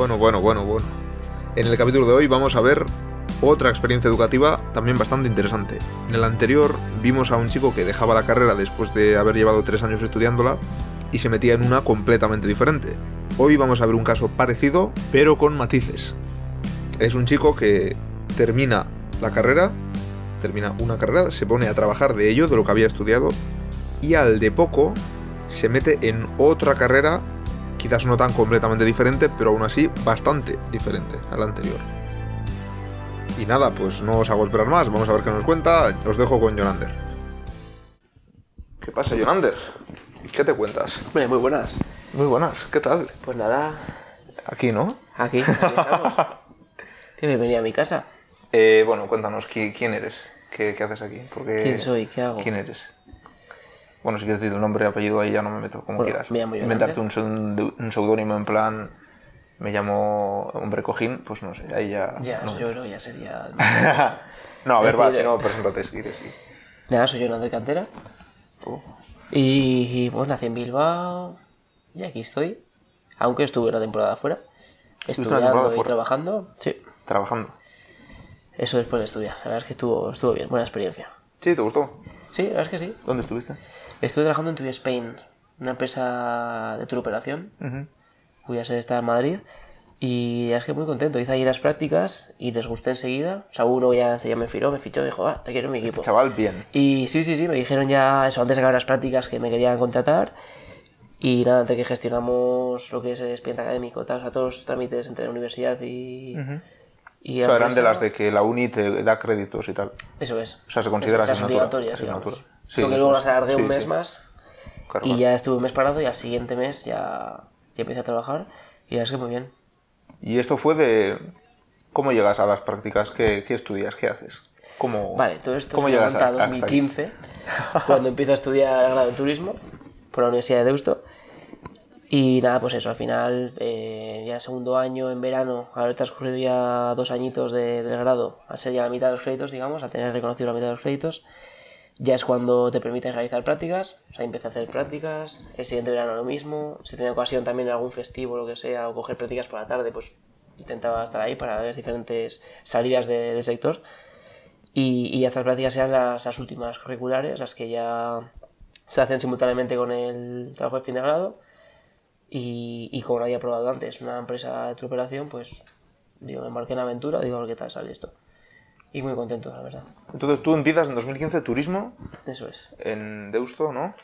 Bueno, bueno, bueno, bueno. En el capítulo de hoy vamos a ver otra experiencia educativa también bastante interesante. En el anterior vimos a un chico que dejaba la carrera después de haber llevado tres años estudiándola y se metía en una completamente diferente. Hoy vamos a ver un caso parecido, pero con matices. Es un chico que termina la carrera, termina una carrera, se pone a trabajar de ello, de lo que había estudiado, y al de poco se mete en otra carrera, quizás no tan completamente diferente, pero aún así bastante diferente a la anterior. Y nada, pues no os hago esperar más, vamos a ver qué nos cuenta, os dejo con Jonander. ¿Qué pasa, Jonander? ¿Qué te cuentas? Hombre, muy buenas. Muy buenas, ¿qué tal? Pues nada, Aquí, ¿no? aquí, aquí estamos. Bienvenido a mi casa. Eh, bueno, cuéntanos, ¿qui- ¿quién eres? ¿Qué, qué haces aquí? Porque- ¿Quién soy? ¿Qué hago? ¿Quién eres? Bueno, si quieres decir tu nombre y apellido ahí ya no me meto, como Bueno, quieras. me llamo Jonander. Inventarte un, un seudónimo en plan, me llamo Hombre Cojín, pues no sé, ahí ya... Ya, no. yo creo ya sería... no, a ver, va, si no, preséntate si quieres. sí. Nada, soy Jonathan de Cantera. Oh. Y, y, pues nací en Bilbao y aquí estoy. Aunque estuve una temporada fuera. Estuviste una temporada Estudiando y fuera. trabajando. Sí, Trabajando. eso después de estudiar. La verdad es que estuvo, estuvo bien, buena experiencia. ¿Sí? ¿Te gustó? Sí, la verdad es que sí. ¿Dónde estuviste? Estuve trabajando en TUI Spain, una empresa de tour operación. Ujú. cuya sede está en Madrid. Y es que muy contento. Hice ahí las prácticas y les gusté enseguida. O sea, uno ya, ya me firó, me fichó, dijo, ah, te quiero en mi equipo. Chaval, bien. Y sí, sí, sí, me dijeron ya eso antes de acabar las prácticas que me querían contratar. Y nada, entre que gestionamos lo que es el expediente académico, tal, o sea, todos los trámites entre la universidad y. y O sea, eran de las de que la uni te da créditos y tal. Eso es. O sea, se considera sea, asignatura. obligatorias, asignatura. digamos. Solo que luego las alargué un mes más. Claro, Y claro. ya estuve un mes parado y al siguiente mes ya, ya empecé a trabajar. Y ya es que muy bien. Y esto fue de... ¿Cómo llegas a las prácticas? ¿Qué, qué estudias? ¿Qué haces? ¿Cómo, Vale, todo esto ¿cómo se llegas a hasta aquí? 2015, cuando empiezo a estudiar el grado en turismo por la Universidad de Deusto. Y nada, pues eso, al final, eh, ya segundo año, en verano, haber transcurrido ya dos añitos de- del grado, a ser ya la mitad de los créditos, digamos, a tener reconocido la mitad de los créditos, ya es cuando te permiten realizar prácticas. O sea, empecé a hacer prácticas, el siguiente verano lo mismo. Si tenía ocasión también en algún festivo o lo que sea, o coger prácticas por la tarde, pues intentaba estar ahí para ver diferentes salidas de- del sector. Y, y estas prácticas eran las, las últimas curriculares, las que ya se hacen simultáneamente con el trabajo de fin de grado. Y, y como no había probado antes una empresa de tu operación, pues digo, me embarqué en aventura, digo, a ver qué tal sale esto. Y muy contento, la verdad. Entonces tú empiezas en 2015 turismo Eso es. en Deusto, ¿no?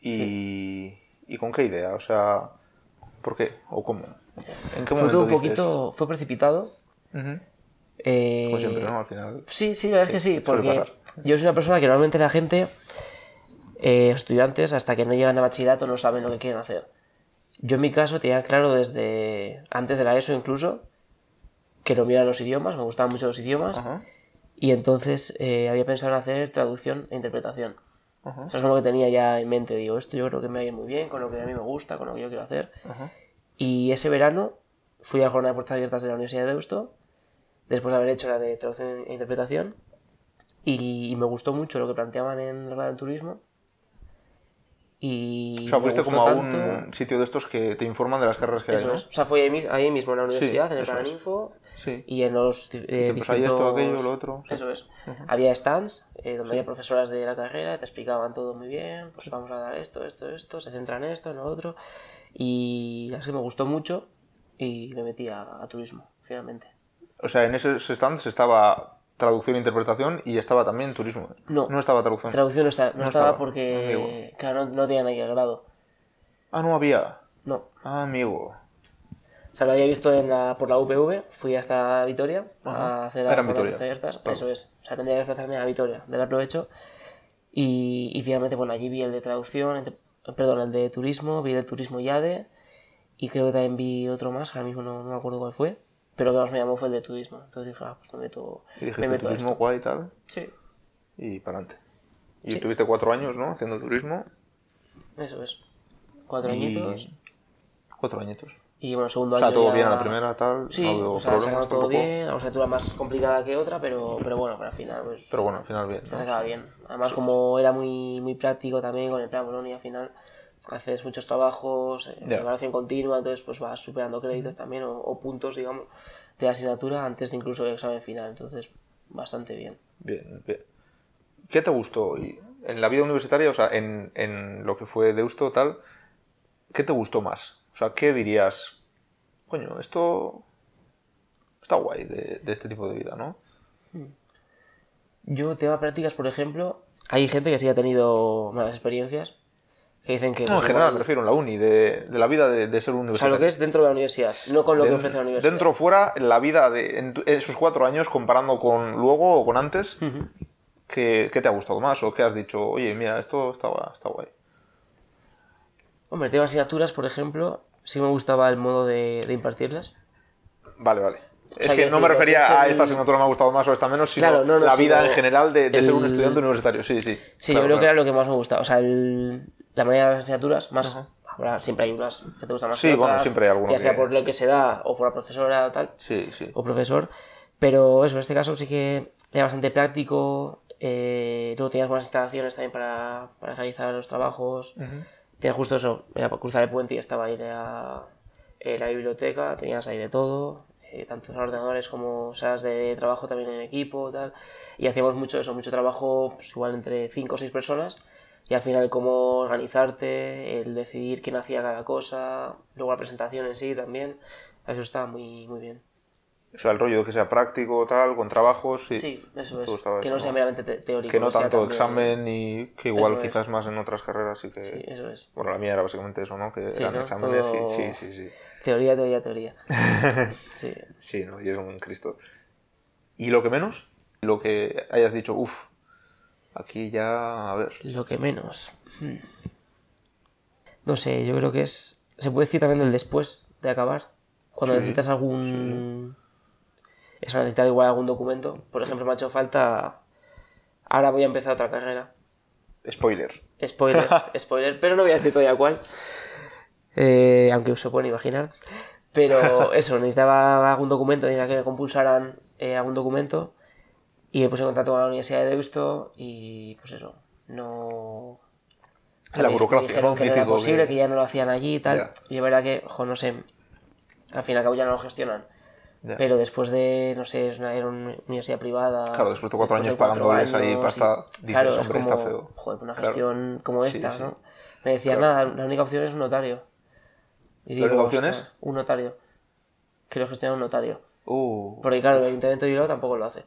Y, ¿y con qué idea? O sea, ¿por qué? ¿O cómo? ¿En qué Fue momento todo un dices- poquito, fue precipitado. Ujú. Eh, Como siempre, ¿no? Al final. Sí, sí, la verdad es que sí, porque yo soy una persona que normalmente la gente, eh, estudiantes, hasta que no llegan a bachillerato no saben lo que quieren hacer. Yo en mi caso tenía claro desde antes de la ESO incluso que no eran los idiomas, me gustaban mucho los idiomas, Ajá. y entonces eh, había pensado en hacer traducción e interpretación. Ajá. O sea, es como que tenía ya en mente, digo, esto yo creo que me va a ir muy bien, con lo que a mí me gusta, con lo que yo quiero hacer. Ajá. Y ese verano fui a la jornada de puertas abiertas de la Universidad de Deusto, después de haber hecho la de traducción e interpretación, y, y me gustó mucho lo que planteaban en grado en turismo. Y O sea, fuiste como a tanto- un sitio de estos que te informan de las carreras que hay, Eso ¿no? es. O sea, fue ahí, ahí mismo en la universidad, en el. Paraninfo, Sí. y en los eh, Dice, pues hay esto, distintos- aquello, lo otro, sí. Eso es. Había stands eh, donde había profesoras de la carrera, te explicaban todo muy bien, pues vamos a dar esto, esto, esto, se centra en esto, en lo otro. Y así me gustó mucho y me metí a, a turismo, finalmente. O sea, en esos stands estaba traducción e interpretación y estaba también turismo. No. No estaba traducción. Traducción no, está, no, No estaba, estaba, porque amigo. claro, no, no tenían ahí el grado. Ah, no había. No. Ah, amigo. O sea, lo había visto en la, por la UPV, fui hasta Vitoria a hacer Era Vitoria. abiertas. Eso es. O sea, tendría que desplazarme a Vitoria, de haberlo hecho. Y, y finalmente, bueno, allí vi el de traducción, perdón, el de turismo, vi el de turismo YADE y creo que también vi otro más, ahora mismo no, no me acuerdo cuál fue, pero el que más me llamó fue el de turismo. Entonces dije, ah, pues me meto, Y me meto turismo esto. guay y tal. Sí, Y para adelante. Y estuviste cuatro años, ¿no? Haciendo turismo. eso es. Cuatro Y- añitos. Cuatro añitos. Y bueno, segundo O sea, año. todo ya- bien a la primera, tal. Sí, no hubo o sea, problemas todo bien, la asignatura más complicada que otra, pero, pero bueno, para al final pues, Pero bueno, al final bien. se ¿no? sacaba bien. Además, como era muy, muy práctico también con el plan Bolonia al final, haces muchos trabajos, eh, Ya. evaluación continua, entonces pues vas superando créditos también o, o puntos, digamos, de asignatura antes de incluso el examen final, entonces bastante bien. Bien, bien. ¿Qué te gustó? Y en la vida universitaria, o sea, en, en lo que fue Deusto, tal, ¿qué te gustó más? O sea, ¿qué dirías? Coño, esto está guay de, de este tipo de vida, ¿no? Yo, tema prácticas, por ejemplo, hay gente que sí ha tenido malas experiencias, que dicen que... No, en general, igual- me refiero en la uni, de, de la vida de, de ser un o sea, universitario. lo que es dentro de la universidad, no con lo que ofrece la universidad. Dentro fuera, la vida de en esos cuatro años, comparando con luego o con antes, ¿qué, qué te ha gustado más? ¿O qué has dicho? Oye, mira, esto está, está guay. Hombre, tema asignaturas, por ejemplo, sí me gustaba el modo de, de impartirlas. Vale, vale. Es que no me refería es a el- esta asignatura me ha gustado más o esta menos, sino Claro, no, no, la vida en general de, de ser un el- estudiante universitario. Sí, sí. Sí, Claro, yo creo que era lo que más me gustaba. O sea, el- la mayoría de las asignaturas, más. habrá- siempre hay unas que te gustan más Sí, que bueno, siempre hay alguno Ya sea que- por lo que se da o por la profesora o tal. Sí, sí. o profesor. Pero eso, en este caso sí que era bastante práctico. eh, luego tenías buenas instalaciones también para, para realizar los trabajos. Tenías justo eso, era para cruzar el puente y estaba ahí la, eh, la biblioteca, tenías ahí de todo, eh, tanto ordenadores como salas de trabajo también en equipo tal. Y hacíamos mucho eso, mucho trabajo, pues igual entre 5 o 6 personas. Y al final cómo organizarte, el decidir quién hacía cada cosa, luego la presentación en sí también. Eso estaba muy, muy bien. O sea, el rollo de que sea práctico, tal, con trabajos. Sí, Sí, eso es. gustaba Que eso, no sea meramente te- teórico. Que no tanto también- examen y que igual Eso es. quizás más en otras carreras y que... Sí, eso es. Bueno, la mía era básicamente eso, ¿no? Que Sí, eran ¿no? exámenes Todo- y sí, sí, sí. Teoría, teoría, teoría. sí. Sí, ¿no? Y es un Cristo. ¿Y lo que menos? Lo que hayas dicho, uff, aquí ya, a ver. Lo que menos. Hmm. No sé, yo creo que es. Se puede decir también del después de acabar. Cuando Sí, necesitas algún. Eso, necesitar igual algún documento. Por ejemplo, me ha hecho falta. Ahora voy a empezar otra carrera. Spoiler. Spoiler, spoiler, pero no voy a decir todavía cuál. Eh, aunque se pueden imaginar. Pero eso, necesitaba algún documento, necesitaba que me compulsaran eh, algún documento. Y me puse en contacto con la Universidad de Deusto y pues eso, no... La burocracia, ¿no? que no era posible, que- que ya no lo hacían allí y tal. Y es verdad que, jo, no sé, al fin y al cabo ya no lo gestionan. Ya. Pero después de, no sé, es una, era una universidad privada. Claro, después de cuatro años cuatro pagándoles ahí años, pasta, y- dices, claro, es "Hombre, está como, feo". Joder, una Claro. gestión como Sí, esta, sí. ¿no? Me decían, nada, la única opción es un notario. Y ¿La única opción "Ostras, Un notario. Quiero gestionar un notario. Uh, Porque claro, el ayuntamiento de Bilbao tampoco lo hace.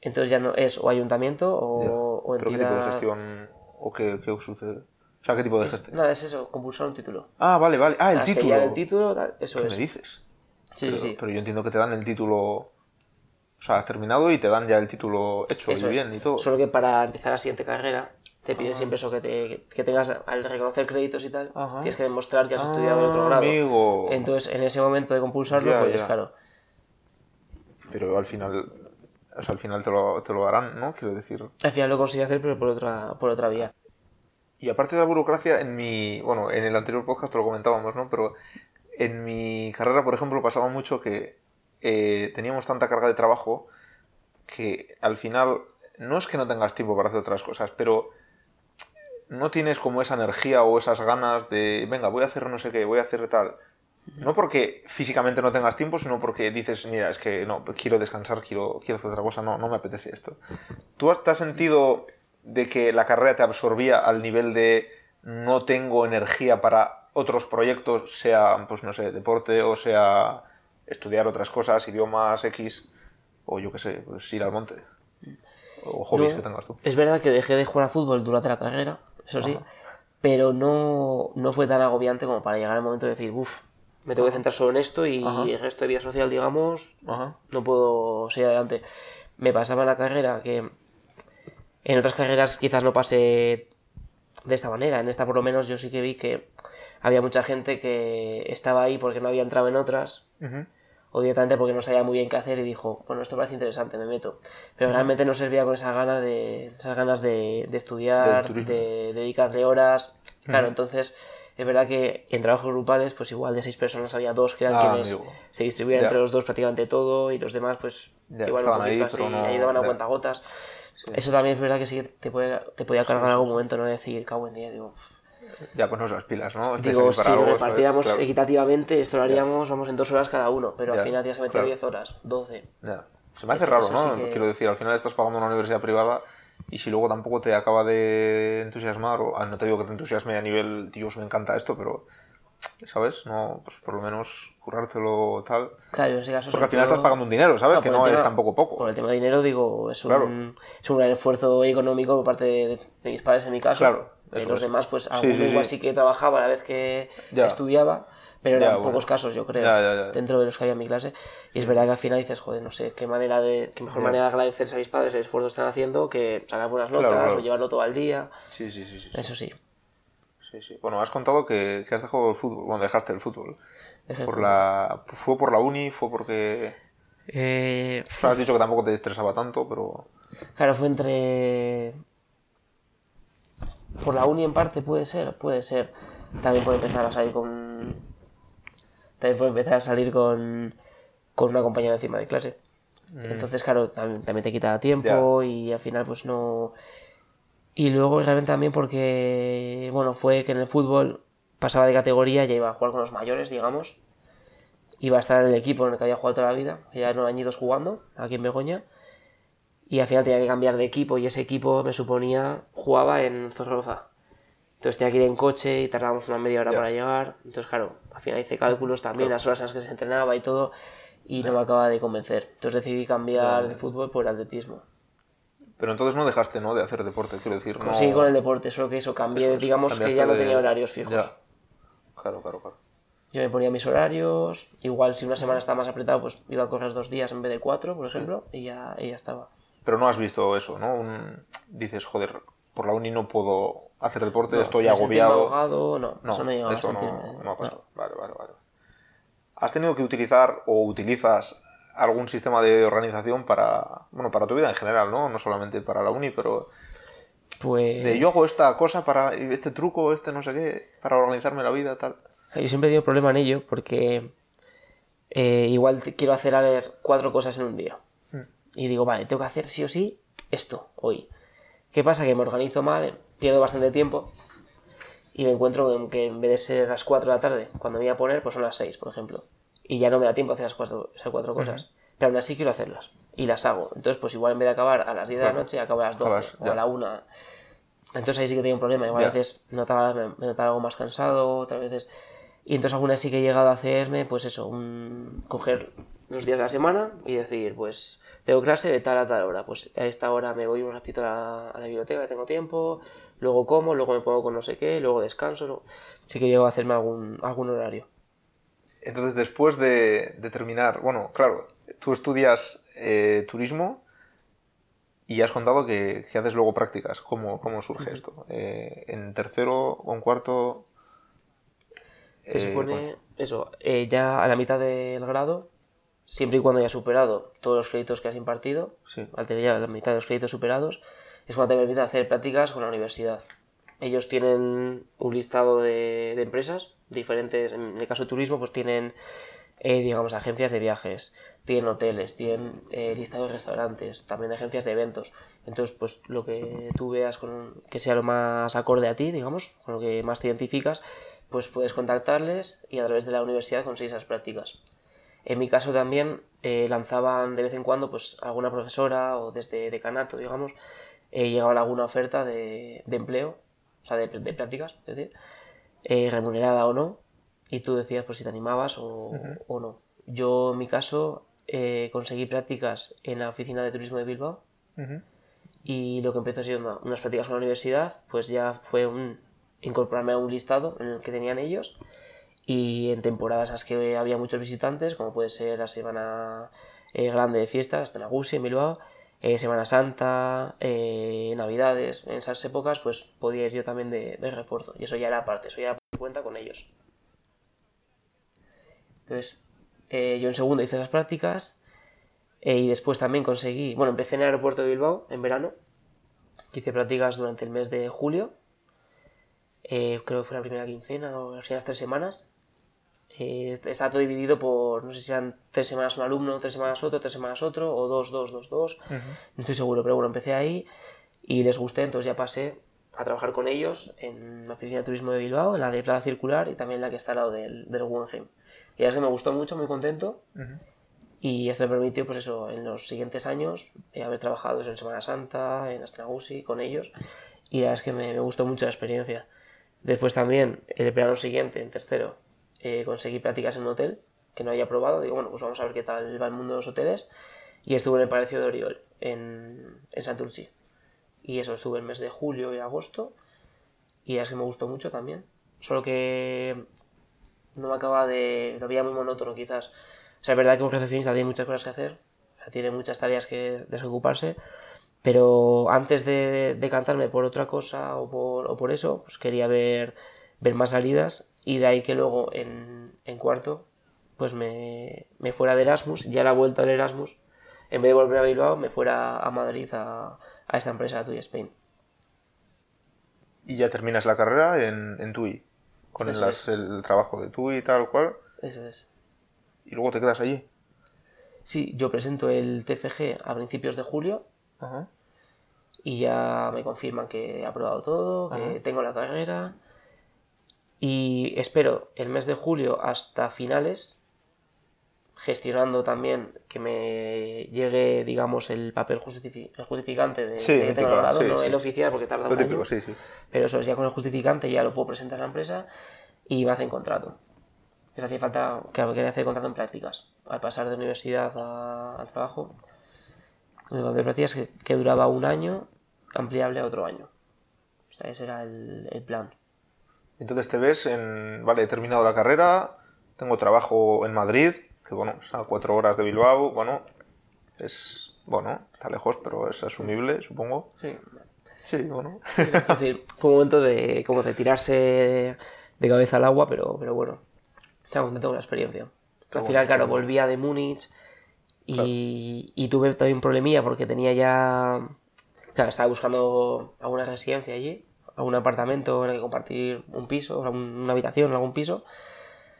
Entonces ya no es o ayuntamiento o, ya. o ¿Pero qué tipo de entidad... gestión o qué, qué sucede? O sea, ¿qué tipo de gestión? Nada, es eso, compulsar un título. Ah, vale, vale. Ah, el O sea, título. el título, tal, eso ¿Qué es. me dices? Sí, pero, sí, pero yo entiendo que te dan el título... O sea, has terminado y te dan ya el título hecho Eso y es. bien y todo. Solo que para empezar la siguiente carrera te piden siempre eso, que, te, que tengas, al reconocer créditos y tal, Ajá. tienes que demostrar que has estudiado en otro Ah, grado. amigo. Entonces, en ese momento de compulsarlo, Ya, pues ya. claro. Pero al final... O sea, al final te lo, te lo harán, ¿no? Quiero decir... Al final lo conseguí hacer, pero por otra, por otra vía. Y aparte de la burocracia, en mi. Bueno, en el anterior podcast lo comentábamos, ¿no? Pero en mi carrera, por ejemplo, pasaba mucho que eh, teníamos tanta carga de trabajo que al final no es que no tengas tiempo para hacer otras cosas, pero no tienes como esa energía o esas ganas de, venga, voy a hacer no sé qué, voy a hacer tal. No porque físicamente no tengas tiempo, sino porque dices, mira, es que no, quiero descansar, quiero, quiero hacer otra cosa, no, no me apetece esto. ¿Tú te has sentido de que la carrera te absorbía al nivel de no tengo energía para otros proyectos, sea, pues no sé, deporte o sea estudiar otras cosas, idiomas X, o yo qué sé, pues ir al monte? O hobbies No, que tengas tú. Es verdad que dejé de jugar a fútbol durante la carrera, eso sí, pero no, no fue tan agobiante como para llegar al momento de decir, uff, me tengo que centrar solo en esto y Ajá. el resto de vida social, digamos, Ajá. no puedo seguir adelante. Me pasaba en la carrera que en otras carreras quizás no pase de esta manera. En esta por lo menos yo sí que vi que había mucha gente que estaba ahí porque no había entrado en otras Ujú. o directamente porque no sabía muy bien qué hacer y dijo, bueno, esto parece interesante, me meto. Pero realmente no se veía con esa gana de, esas ganas de, de estudiar, de dedicarle horas. Claro, entonces es verdad que en trabajos grupales, pues igual de seis personas había dos que eran Ah, quienes amigo. se distribuían Ya. entre los dos prácticamente todo y los demás pues Ya, igual un estaban ahí, poquito así, no- ayudaban a cuentagotas. Eso también es verdad que sí te puede, te podía cargar en algún momento, no decir, cago en día, digo, Ya ponos las pilas, ¿no? Estáis Digo, si lo repartiéramos Claro. equitativamente, esto lo haríamos, vamos, en dos horas cada uno, pero Ya, al final tienes que meter claro. 10 horas, 12. Ya. Se me hace Eso- raro, eso ¿no? sí que- Quiero decir, al final estás pagando una universidad privada y si luego tampoco te acaba de entusiasmar, o ah, no te digo que te entusiasme a nivel, Dios, me encanta esto, pero, ¿sabes? No, pues por lo menos currártelo tal. Claro, en ese caso... Porque al final todo- estás pagando un dinero, ¿sabes? Ah, que no el es tema- tampoco poco. Por el tema de dinero, digo, es un, Claro. es un gran esfuerzo económico por parte de, de mis padres en mi caso. Claro, eso los es. demás, pues Sí, alguno sí, igual sí. sí que trabajaba a la vez que Ya. estudiaba, pero Ya, eran bueno. pocos casos, yo creo, Ya, dentro de los que había en mi clase. Y es verdad que al final dices, joder, no sé, qué manera de, qué mejor manera de agradecerse a mis padres el esfuerzo que están haciendo que sacar buenas notas claro. o llevarlo todo al día. Sí. sí, sí. Eso sí. Sí, sí. Bueno, has contado que, que has dejado el fútbol. Bueno, dejaste el fútbol. Dejé el Por fútbol. la... ¿Fue por la uni? ¿Fue porque...? Eh, O sea, has dicho que tampoco te estresaba tanto, pero... Claro, fue entre. Por la uni en parte puede ser, puede ser. También puede empezar a salir con. También puede empezar a salir con. con una compañera encima de clase. Entonces, claro, también, también te quita tiempo y al final, pues no. Y luego realmente también porque. Bueno, fue que en el fútbol pasaba de categoría, ya iba a jugar con los mayores, digamos. Iba a estar en el equipo en el que había jugado toda la vida, ya nueve añitos jugando, aquí en Begoña y al final tenía que cambiar de equipo y ese equipo me suponía jugaba en Zorroza. Entonces tenía que ir en coche y tardábamos una media hora para llegar. Entonces, claro, al final hice cálculos también, las horas en las que se entrenaba y todo, y no me acaba de convencer. Entonces decidí cambiar de fútbol por atletismo. Pero entonces no dejaste, ¿no? De hacer deporte, quiero decir. No... Conseguí con el deporte, solo que eso, cambié, digamos que ya no de- tenía horarios fijos. Ya. Claro, claro, claro. Yo me ponía mis horarios, igual si una semana estaba más apretado, pues iba a correr dos días en vez de cuatro, por ejemplo, y ya, y ya estaba. Pero no has visto eso, ¿no? Un- Dices, joder, por la uni no puedo hacer deporte, No, estoy agobiado. ahogado, no, No, eso no llegaba eso a no- sentirme. no, ha pasado. Vale, vale, vale. ¿Has tenido que utilizar o utilizas algún sistema de organización para, bueno, para tu vida en general, ¿no? No solamente para la uni, pero Pues... de yo hago esta cosa para este truco, este no sé qué, para organizarme la vida, tal. Yo siempre he tenido problema en ello porque eh, igual quiero hacer a leer cuatro cosas en un día. Y digo, vale, tengo que hacer sí o sí esto hoy. ¿Qué pasa? Que me organizo mal, pierdo bastante tiempo y me encuentro en que en vez de ser las 4 de la tarde, cuando me voy a poner, pues son las 6, por ejemplo. Y ya no me da tiempo a hacer las cuatro, esas cuatro cosas. Pero aún así quiero hacerlas. Y las hago. Entonces, pues igual en vez de acabar a las 10 de la noche, acabo a las 12 Acabas, o ya. a la 1. Entonces ahí sí que tengo un problema. Igual Ya. a veces notaba, me, me notaba algo más cansado, otras veces... Y entonces alguna vez sí que he llegado a hacerme, pues eso, un... coger los días de la semana y decir, pues tengo clase de tal a tal hora. Pues a esta hora me voy un ratito a la, a la biblioteca, tengo tiempo, luego como, luego me pongo con no sé qué, luego descanso. luego- Sí que llego a hacerme algún, algún horario. Entonces, después de, de terminar, bueno, claro, tú estudias eh, turismo y has contado que, que haces luego prácticas. ¿Cómo, cómo surge esto? Eh, ¿En tercero o en cuarto? Se eh, supone, bueno, eso, eh, ya a la mitad del grado, siempre y cuando hayas superado todos los créditos que has impartido, Sí. al tener ya la mitad de los créditos superados, es cuando te permite hacer prácticas con la universidad. Ellos tienen un listado de, empresas diferentes, en el caso de turismo, pues tienen, eh, digamos, agencias de viajes, tienen hoteles, tienen eh, listado de restaurantes, también agencias de eventos. Entonces, pues lo que tú veas con, que sea lo más acorde a ti, digamos, con lo que más te identificas, pues puedes contactarles y a través de la universidad conseguir esas prácticas. En mi caso también eh, lanzaban de vez en cuando pues alguna profesora o desde decanato, digamos, eh, llegaba alguna oferta de empleo, o sea, de, de prácticas, es decir, eh, remunerada o no, y tú decías pues si te animabas o, o no. Yo en mi caso eh, conseguí prácticas en la oficina de turismo de Bilbao y lo que empezó siendo unas prácticas en la universidad, pues ya fue un, incorporarme a un listado en el que tenían ellos y en temporadas en las que había muchos visitantes, como puede ser la semana eh, grande de fiestas, hasta en Agusi, en Bilbao, eh, Semana Santa, eh, Navidades, en esas épocas pues podía ir yo también de, refuerzo y eso ya era aparte, eso ya cuenta con ellos. Entonces, eh, yo en segundo hice esas prácticas y después también conseguí, bueno, empecé en el aeropuerto de Bilbao en verano, hice prácticas durante el mes de julio, creo que fue la primera quincena o las primeras tres semanas. Eh, est- está todo dividido por, no sé si eran tres semanas un alumno, tres semanas otro, tres semanas otro, o dos, dos, dos, dos. No estoy seguro, pero bueno, empecé ahí y les gusté, entonces ya pasé a trabajar con ellos en la oficina de turismo de Bilbao, en la de Plaza Circular y también la que está al lado del, del Guggenheim. Y es que me gustó mucho, muy contento. Y esto me permitió, pues eso, en los siguientes años, eh, haber trabajado eso en Semana Santa, en Astragusi, con ellos. Y la verdad es que me, me gustó mucho la experiencia. Después también, el verano siguiente, en tercero, eh, conseguí prácticas en un hotel que no había probado. Digo, bueno, pues vamos a ver qué tal va el mundo de los hoteles. Y estuve en el Palacio de Oriol, en, en Santurci. Y eso, estuve el mes de julio y agosto. Y es que me gustó mucho también. Solo que no me acaba de... Lo veía muy monótono quizás. O sea, es verdad que un recepcionista tiene muchas cosas que hacer. O sea, tiene muchas tareas que desocuparse. Pero antes de decantarme por otra cosa o por, o por eso, pues quería ver, ver más salidas. Y de ahí que luego en, en cuarto, pues me, me fuera de Erasmus. Ya la vuelta del Erasmus, en vez de volver a Bilbao, me fuera a Madrid a, a esta empresa, TUI Spain. Y ya terminas la carrera en, en TUI, con el, trabajo de TUI y tal cual, Eso es. y luego te quedas allí. Sí, yo presento el TFG a principios de julio Ajá. y ya me confirman que he aprobado todo, que Ajá. tengo la carrera. Y espero el mes de julio hasta finales, gestionando también que me llegue, digamos, el papel justifi- el justificante de, Sí, de que tengo mítico, el grado, sí, no sí. el oficial porque tarda Lo un típico, año. sí, sí. Pero eso es, ya con el justificante ya lo puedo presentar a la empresa y me hacen contrato. Les hacía falta, claro, quería hacer contrato en prácticas. Al pasar de universidad a- al trabajo, de prácticas que, que duraba un año, ampliable a otro año. O sea, ese era el, el plan. Entonces te ves en, vale, he terminado la carrera, tengo trabajo en Madrid, que bueno, es a cuatro horas de Bilbao, bueno, es, bueno, está lejos, pero es asumible, supongo. Sí. Sí, bueno. Es decir, fue un momento de como de tirarse de cabeza al agua, pero, pero bueno, estaba contento con la experiencia. Al final, claro, volvía de Múnich y, y tuve también un problemilla porque tenía ya... Claro, estaba buscando alguna residencia allí, algún apartamento en el que compartir un piso, o sea, un- una habitación en algún piso.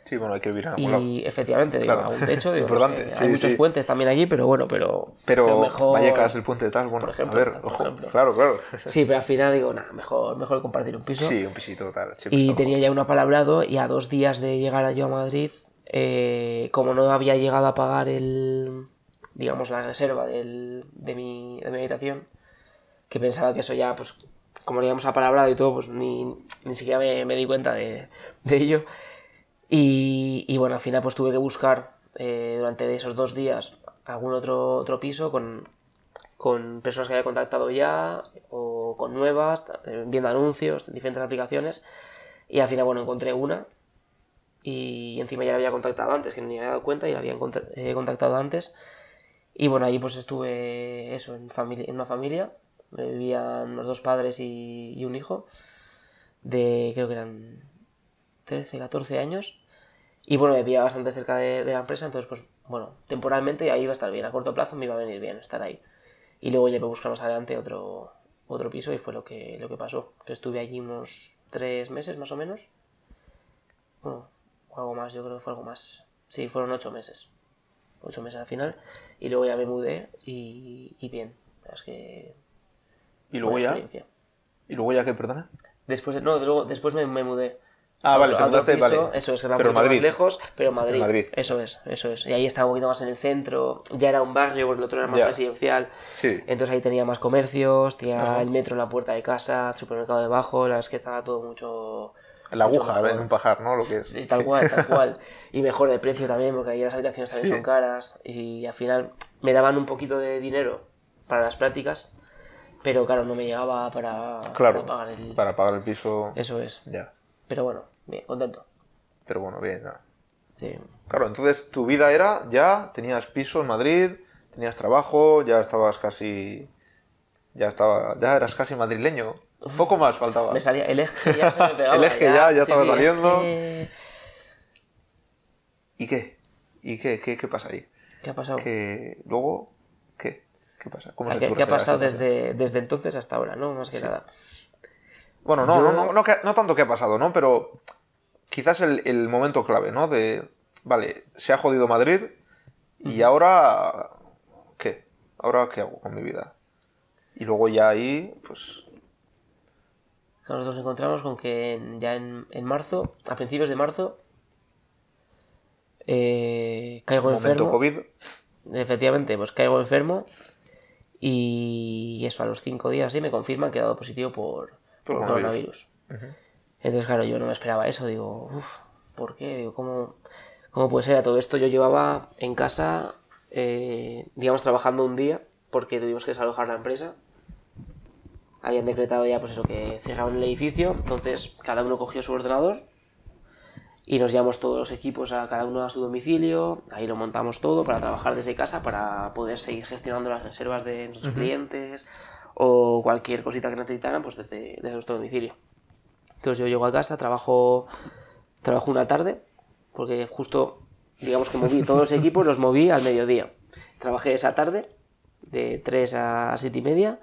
Sí, bueno, hay que vivir en algún lado. Y efectivamente, digo, Claro. algún techo, digo, no Importante, sé, sí, hay muchos sí. puentes también allí, pero bueno, pero, Pero, mejor... Vallecas, el puente tal, bueno, por ejemplo, a ver, por ojo, ejemplo. claro, claro. Sí, pero al final digo, nada, mejor, mejor compartir un piso. Sí, un pisito tal. Y está tenía ya un apalabrado y a dos días de llegar yo a Madrid, eh, como no había llegado a pagar el, digamos, la reserva del, de, mi, de mi habitación, que pensaba que eso ya, pues, como lo habíamos apalabrado y todo, pues ni, ni siquiera me, me di cuenta de, de ello. Y, y bueno, al final pues tuve que buscar eh, durante esos dos días algún otro, otro piso con, con personas que había contactado ya o con nuevas, eh, viendo anuncios en diferentes aplicaciones. Y al final, bueno, encontré una y encima ya la había contactado antes, que ni me había dado cuenta y la contra- eh, contactado antes. Y bueno, allí pues estuve eso, en, familia, en una familia. Vivían los dos padres y, y un hijo de, creo que eran 13, 14 años. Y bueno, me pillaba bastante cerca de, de la empresa, entonces pues bueno, temporalmente ahí iba a estar bien, a corto plazo me iba a venir bien estar ahí. Y luego ya me buscar más adelante otro, otro piso y fue lo que, lo que pasó. Que estuve allí unos tres meses más o menos. Bueno, o algo más, yo creo que fue algo más. Sí, fueron ocho meses. Ocho meses al final. Y luego ya me mudé y, y bien. Es que... Y luego ya, y luego ya, ¿qué, perdona? Después, no, luego, después me, me mudé. Ah, vale, te mudaste, piso, vale. Eso es, que era Pero poquito más Madrid. lejos, pero Madrid. Madrid. Eso es, eso es. Y ahí estaba un poquito más en el centro, ya era un barrio, porque el otro era más Ya. residencial. Sí. Entonces ahí tenía más comercios, tenía Ajá. el metro en la puerta de casa, supermercado debajo, la verdad es que estaba todo mucho... La mucho aguja mejor. en un pajar, ¿no? Lo que es. Sí, tal cual, tal cual. Y mejor de precio también, porque ahí las habitaciones también Sí. son caras. Y al final me daban un poquito de dinero para las prácticas, pero claro, no me llegaba para, Claro, para pagar el... para pagar el piso. Eso es. Ya. Pero bueno, bien, contento. Pero bueno, bien, nada. Sí. Claro, entonces tu vida era ya, tenías piso en Madrid, tenías trabajo, ya estabas casi. Ya estaba. Ya eras casi madrileño. Un poco más faltaba. Me salía, el eje ya se me pegaba. El eje ya- ya estaba saliendo. eje- ¿Y qué? ¿Y qué? ¿Qué, qué pasa ahí? ¿Qué ha pasado? Que luego. ¿Qué? ¿Qué pasa? O ¿Cómo sea, se ¿qué, ha pasado desde, desde entonces hasta ahora, no? Más que nada. Bueno, no, Yo- no, no, no, tanto que ha pasado, ¿no? Pero quizás el, el momento clave, ¿no? De, vale, se ha jodido Madrid y ahora, ¿qué? ¿Ahora qué hago con mi vida? Y luego ya ahí, pues, Nosotros nos encontramos con que ya en, en marzo, a principios de marzo, eh, caigo Momento enfermo. COVID. Efectivamente, pues caigo enfermo y eso a los cinco días sí me confirman que he dado positivo por, por Por coronavirus. Entonces, claro, yo no me esperaba eso. Digo, uff, ¿por qué? Digo, ¿cómo, ¿cómo puede ser? A todo esto yo llevaba en casa, eh, digamos, trabajando un día porque tuvimos que desalojar la empresa. Habían decretado ya, pues eso, que cerraban el edificio. Entonces, cada uno cogió su ordenador y nos llevamos todos los equipos a cada uno a su domicilio, ahí lo montamos todo para trabajar desde casa, para poder seguir gestionando las reservas de nuestros clientes o cualquier cosita que necesitaran, pues desde, desde nuestro domicilio. Entonces yo llego a casa, trabajo, trabajo una tarde, porque justo, digamos que moví todos los equipos, los moví al mediodía. Trabajé esa tarde, de 3 a 7 y media,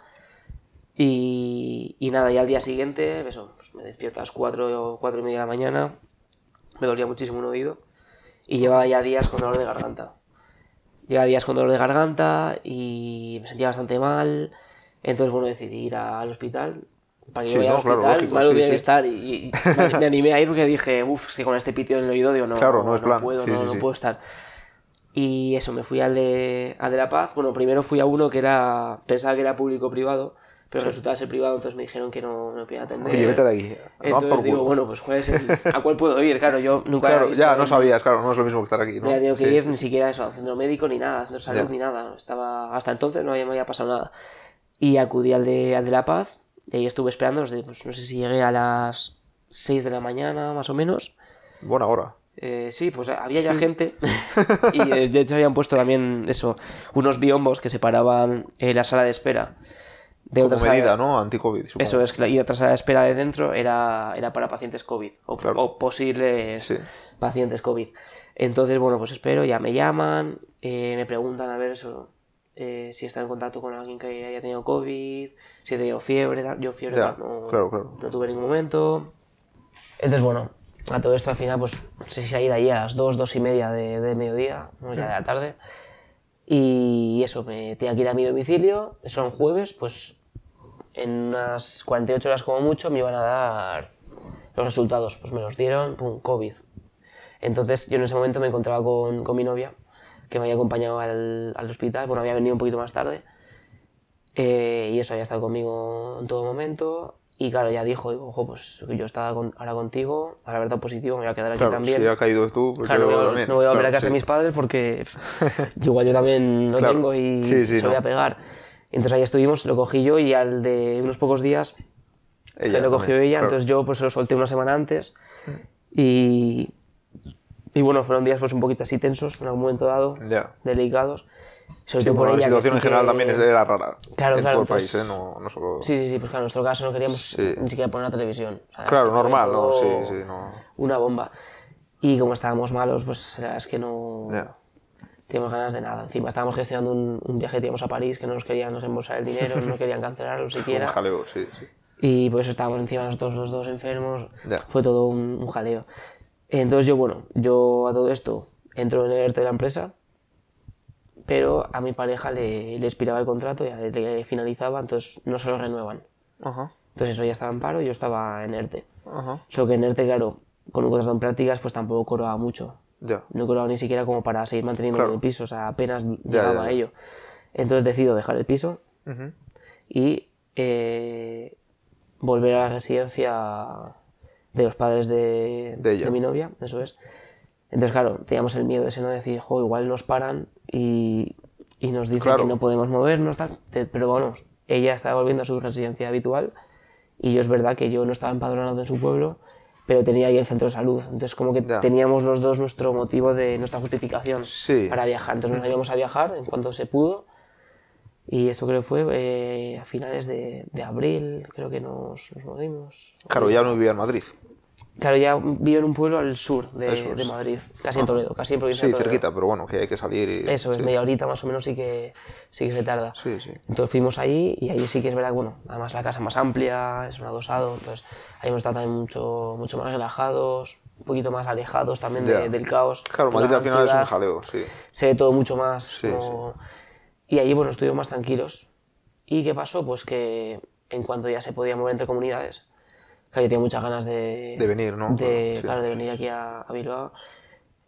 y, y nada, ya al día siguiente, eso, pues me despierto a las 4 o 4 y media de la mañana, me dolía muchísimo un oído y llevaba ya días con dolor de garganta. Llevaba días con dolor de garganta y me sentía bastante mal. Entonces, bueno, decidí ir al hospital. Para que Sí, yo vaya no, al claro, hospital, lógico, malo sí, sí. que estar. Y, y me, animé a ir porque dije, uff, es que con este pitido en el oído, digo, no, Claro, no es plan. puedo, no, no puedo estar. Y eso, me fui al de, al de La Paz. Bueno, primero fui a uno que era, pensaba que era público-privado, pero resultaba ser privado, entonces me dijeron que no, no podía atender. Oye, vete de aquí. Entonces por digo, culo. bueno, pues ¿cuál es el- ¿a cuál puedo ir? Claro, yo nunca había Claro, visto ya, no sabías, claro, no es lo mismo que estar aquí, no había tenido que Sí, ir sí. ni siquiera eso, al centro médico ni nada, centro de salud Ya. ni nada. Estaba, hasta entonces no había, me había pasado nada. Y acudí al de, al de La Paz y ahí estuve esperando desde, pues no sé si llegué a las 6 de la mañana más o menos. Buena hora. Eh, sí, pues había ya gente y eh, de hecho habían puesto también eso, unos biombos que separaban eh, la sala de espera de Como otra sala- medida, ¿no? Anti-COVID. Eso es, la- y otra sala de espera de dentro era, era para pacientes COVID o, Claro. o posibles Sí. pacientes COVID. Entonces, bueno, pues espero, ya me llaman, eh, me preguntan a ver eso, eh, si está en contacto con alguien que haya tenido COVID, si he tenido fiebre, yo fiebre Ya, no, claro, claro. no tuve en ningún momento. Entonces, bueno, a todo esto al final, pues no sé si se ha ido ahí a las 2, 2 y media de, de mediodía, ya de la tarde. Y eso, me tenía que ir a mi domicilio, son jueves, pues en unas 48 horas como mucho me iban a dar los resultados. Pues me los dieron, pum, COVID. Entonces yo en ese momento me encontraba con, con mi novia, que me había acompañado al, al hospital, bueno, había venido un poquito más tarde. Eh, y eso había estado conmigo en todo momento. Y claro, ya dijo, digo, ojo, pues yo estaba con- ahora contigo, al haber dado positivo me voy a quedar aquí Claro, también. si ha caído tú, pues Claro, no voy, a, también. no voy a volver Claro, a casa sí. de mis padres porque igual yo también lo tengo y Sí, sí, se voy no. a pegar. Entonces ahí estuvimos, lo cogí yo y al de unos pocos días Ella lo cogió también, ella, entonces yo pues se lo solté una semana antes y, y bueno, fueron días pues un poquito así tensos en algún momento dado, delicados. Sobre Sí, todo por la ella, situación en general que- también era rara. Claro, en claro, todo el país, ¿eh? No, no solo... Sí, sí, sí, pues claro, en nuestro caso no queríamos Sí. ni siquiera poner la televisión. O sea, Claro, normal, ¿no? Sí, sí, no. Una bomba. Y como estábamos malos, pues la verdad es que no Ya. Teníamos ganas de nada. Encima estábamos gestionando un, un viaje, íbamos a París, que no nos querían reembolsar el dinero, no nos querían cancelarlo Un siquiera. jaleo, sí, sí. Y por eso estábamos encima nosotros los dos enfermos. Ya. Fue todo un, un jaleo. Entonces yo, bueno, yo a todo esto entro en el ERTE de la empresa, pero a mi pareja le, le expiraba el contrato, ya le, le finalizaba, entonces no se lo renuevan. Ajá, Entonces eso ya estaba en paro y yo estaba en ERTE. ajá. Solo que en ERTE, claro, con un contrato en prácticas, pues tampoco cobraba mucho. Ya. No cobraba ni siquiera como para seguir manteniendo Claro. el piso, o sea, apenas llegaba a ello. Entonces decido dejar el piso y eh, volver a la residencia de los padres de, mi novia, eso es. Entonces, claro, teníamos el miedo ese, ¿no? De decir, jo, igual nos paran y, y nos dicen Claro. que no podemos movernos, tal. Pero bueno, ella estaba volviendo a su residencia habitual y yo es verdad que yo no estaba empadronado en su pueblo, pero tenía ahí el centro de salud. Entonces, como que Ya. teníamos los dos nuestro motivo de nuestra justificación Sí. para viajar. Entonces, nos íbamos a viajar en cuanto se pudo. Y esto creo que fue eh, a finales de, de abril, creo que nos, nos movimos. Claro, ya no vivía en Madrid. Claro, ya vivo en un pueblo al sur de, es. de Madrid, casi en Toledo, casi en provincia Sí, de cerquita, pero bueno, que hay que salir y... Eso, es sí. media horita más o menos sí que, sí que se tarda. Sí, sí. Entonces fuimos ahí y ahí sí que es verdad, bueno, además la casa más amplia, es un adosado, entonces ahí hemos estado también mucho, mucho más relajados, un poquito más alejados también de- Ya. del caos. Claro, de la Madrid al final es un ciudad. jaleo, sí. se ve todo mucho más. Sí, como- Y ahí, bueno, estuvimos más tranquilos. ¿Y qué pasó? Pues que en cuanto ya se podía mover entre comunidades, Claro, yo tenía muchas ganas de... De venir, ¿no? De, Sí. Claro, de venir aquí a, a Bilbao.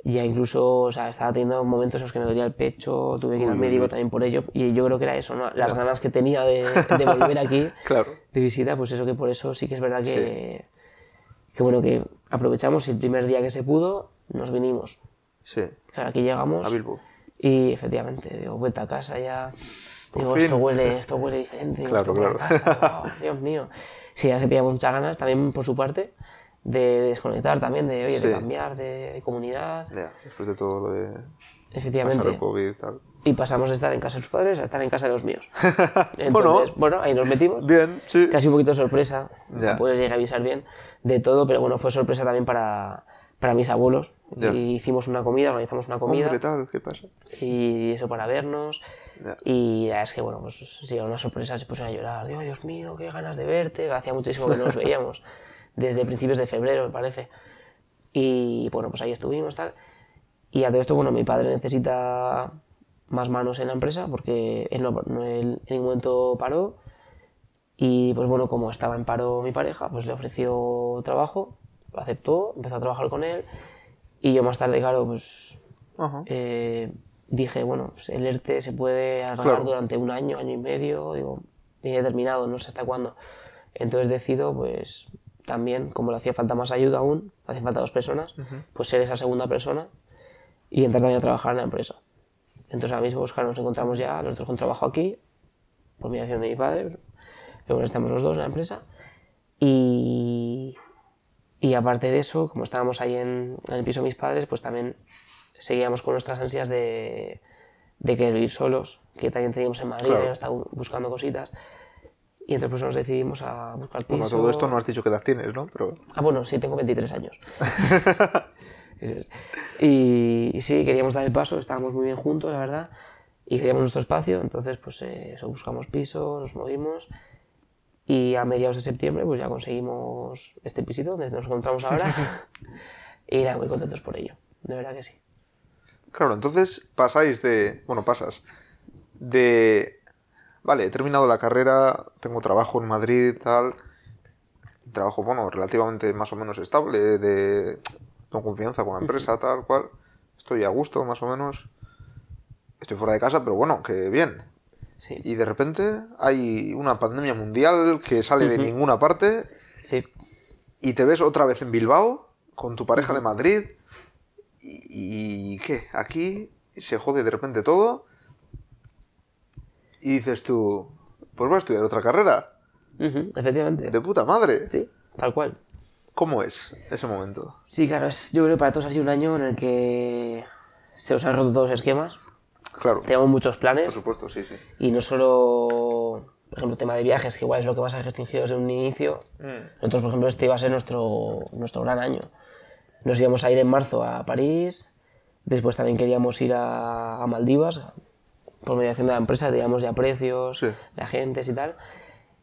Ya incluso, o sea, estaba teniendo momentos en los que me dolía el pecho, tuve que ir al médico uy. también por ello. Y yo creo que era eso, ¿no? Las ganas que tenía de, de volver aquí Claro. de visita, pues eso que por eso sí que es verdad que, que bueno, que aprovechamos y el primer día que se pudo, nos vinimos. Sí. Claro, aquí llegamos A Bilbo. y efectivamente, digo, vuelta a casa ya. Digo, fin. esto huele, esto huele diferente. Digo, Claro, esto claro. casa, wow, Dios mío. Sí, teníamos muchas ganas también por su parte de desconectar también, de, oye, de Sí. cambiar de, de comunidad. Ya, después de todo lo de pasar Efectivamente. el COVID y tal. Y pasamos de estar en casa de sus padres a estar en casa de los míos. Entonces, Bueno. bueno, ahí nos metimos. Bien, sí. Casi un poquito de sorpresa, Ya. no puedes llegar a avisar bien de todo, pero bueno, fue sorpresa también para, para mis abuelos. Ya. Y hicimos una comida, organizamos una comida Hombre, tal, ¿qué pasa? y eso para vernos. Ya. Y la verdad es que, bueno, pues sí, era una sorpresa, se pusieron a llorar. Digo, "Ay, Dios mío, qué ganas de verte. Hacía muchísimo que no nos veíamos, desde principios de febrero, me parece. Y bueno, pues ahí estuvimos, tal. Y a todo esto, bueno, mi padre necesita más manos en la empresa porque él, no, no- él en ningún momento paró. Y pues bueno, como estaba en paro mi pareja, pues le ofreció trabajo, lo aceptó, empezó a trabajar con él. Y yo más tarde, claro, pues eh, dije, bueno, pues el ERTE se puede alargar Claro. durante un año, año y medio, digo, indeterminado, no sé hasta cuándo. Entonces decido, pues también, como le hacía falta más ayuda aún, hacían falta dos personas, pues ser esa segunda persona y entrar también a trabajar en la empresa. Entonces ahora mismo, pues, claro, nos encontramos ya, los dos con trabajo aquí, por mediación de mi padre, pero bueno, estamos los dos en la empresa. Y, y aparte de eso, como estábamos ahí en, en el piso de mis padres, pues también seguíamos con nuestras ansias de, de querer ir solos, que también teníamos en Madrid, Claro. habíamos estado buscando cositas. Y entonces pues nos decidimos a buscar piso. Bueno, todo esto no has dicho qué edad tienes, ¿no? Pero Ah, bueno, sí, tengo 23 años. Y, y sí, queríamos dar el paso, estábamos muy bien juntos, la verdad, y queríamos nuestro espacio, entonces pues eh, eso, buscamos piso, nos movimos y a mediados de septiembre pues ya conseguimos este pisito donde nos encontramos ahora y nada, muy contentos por ello, de verdad que sí. Claro, entonces pasáis de. Bueno, pasas. De. Vale, he terminado la carrera, tengo trabajo en Madrid, tal. Trabajo, bueno, relativamente más o menos estable, de. Tengo confianza con la empresa, tal cual. Estoy a gusto, más o menos. Estoy fuera de casa, pero bueno, que bien. Sí, Y de repente hay una pandemia mundial que sale de ninguna parte sí, y te ves otra vez en Bilbao con tu pareja de Madrid y, y ¿qué? Aquí se jode de repente todo y dices tú, pues voy a estudiar otra carrera, efectivamente. de puta madre. Sí, tal cual. ¿Cómo es ese momento? Sí, claro, es- yo creo que para todos ha sido un año en el que se nos han roto todos los esquemas, Claro, teníamos muchos por planes supuesto, sí, sí. y no solo, por ejemplo, tema de viajes, que igual es lo que más ha restringido desde un inicio. Nosotros, por ejemplo, este iba a ser nuestro, nuestro gran año. Nos íbamos a ir en marzo a París, después también queríamos ir a, a Maldivas, por mediación de la empresa, teníamos ya precios, Sí. de agentes y tal.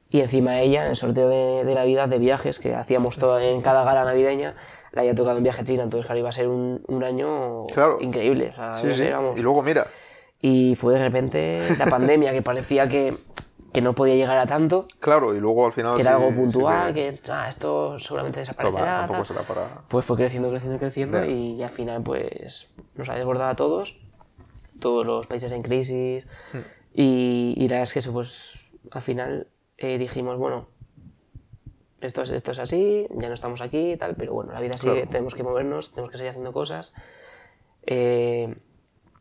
Y encima ella, en el sorteo de, de Navidad de viajes que hacíamos todo en cada gala navideña, le había tocado un viaje a China, entonces claro, iba a ser un, un año Claro. increíble. O sea, Sí, no sí. sé. Y luego mira, Y fue de repente la pandemia, que parecía que, que no podía llegar a tanto, claro, y luego al final... que era sí- algo sí puntual, que que ah, esto seguramente esto va, desaparecerá. tal. será para... Pues fue creciendo, creciendo, creciendo Ya. y, al final pues nos ha desbordado a todos, todos los países en crisis. Hmm. Y, y la verdad es que eso pues al final eh, dijimos, bueno, esto es, esto es así, ya no estamos aquí y tal, pero bueno, la vida sigue, Claro. tenemos que movernos, tenemos que seguir haciendo cosas. Eh,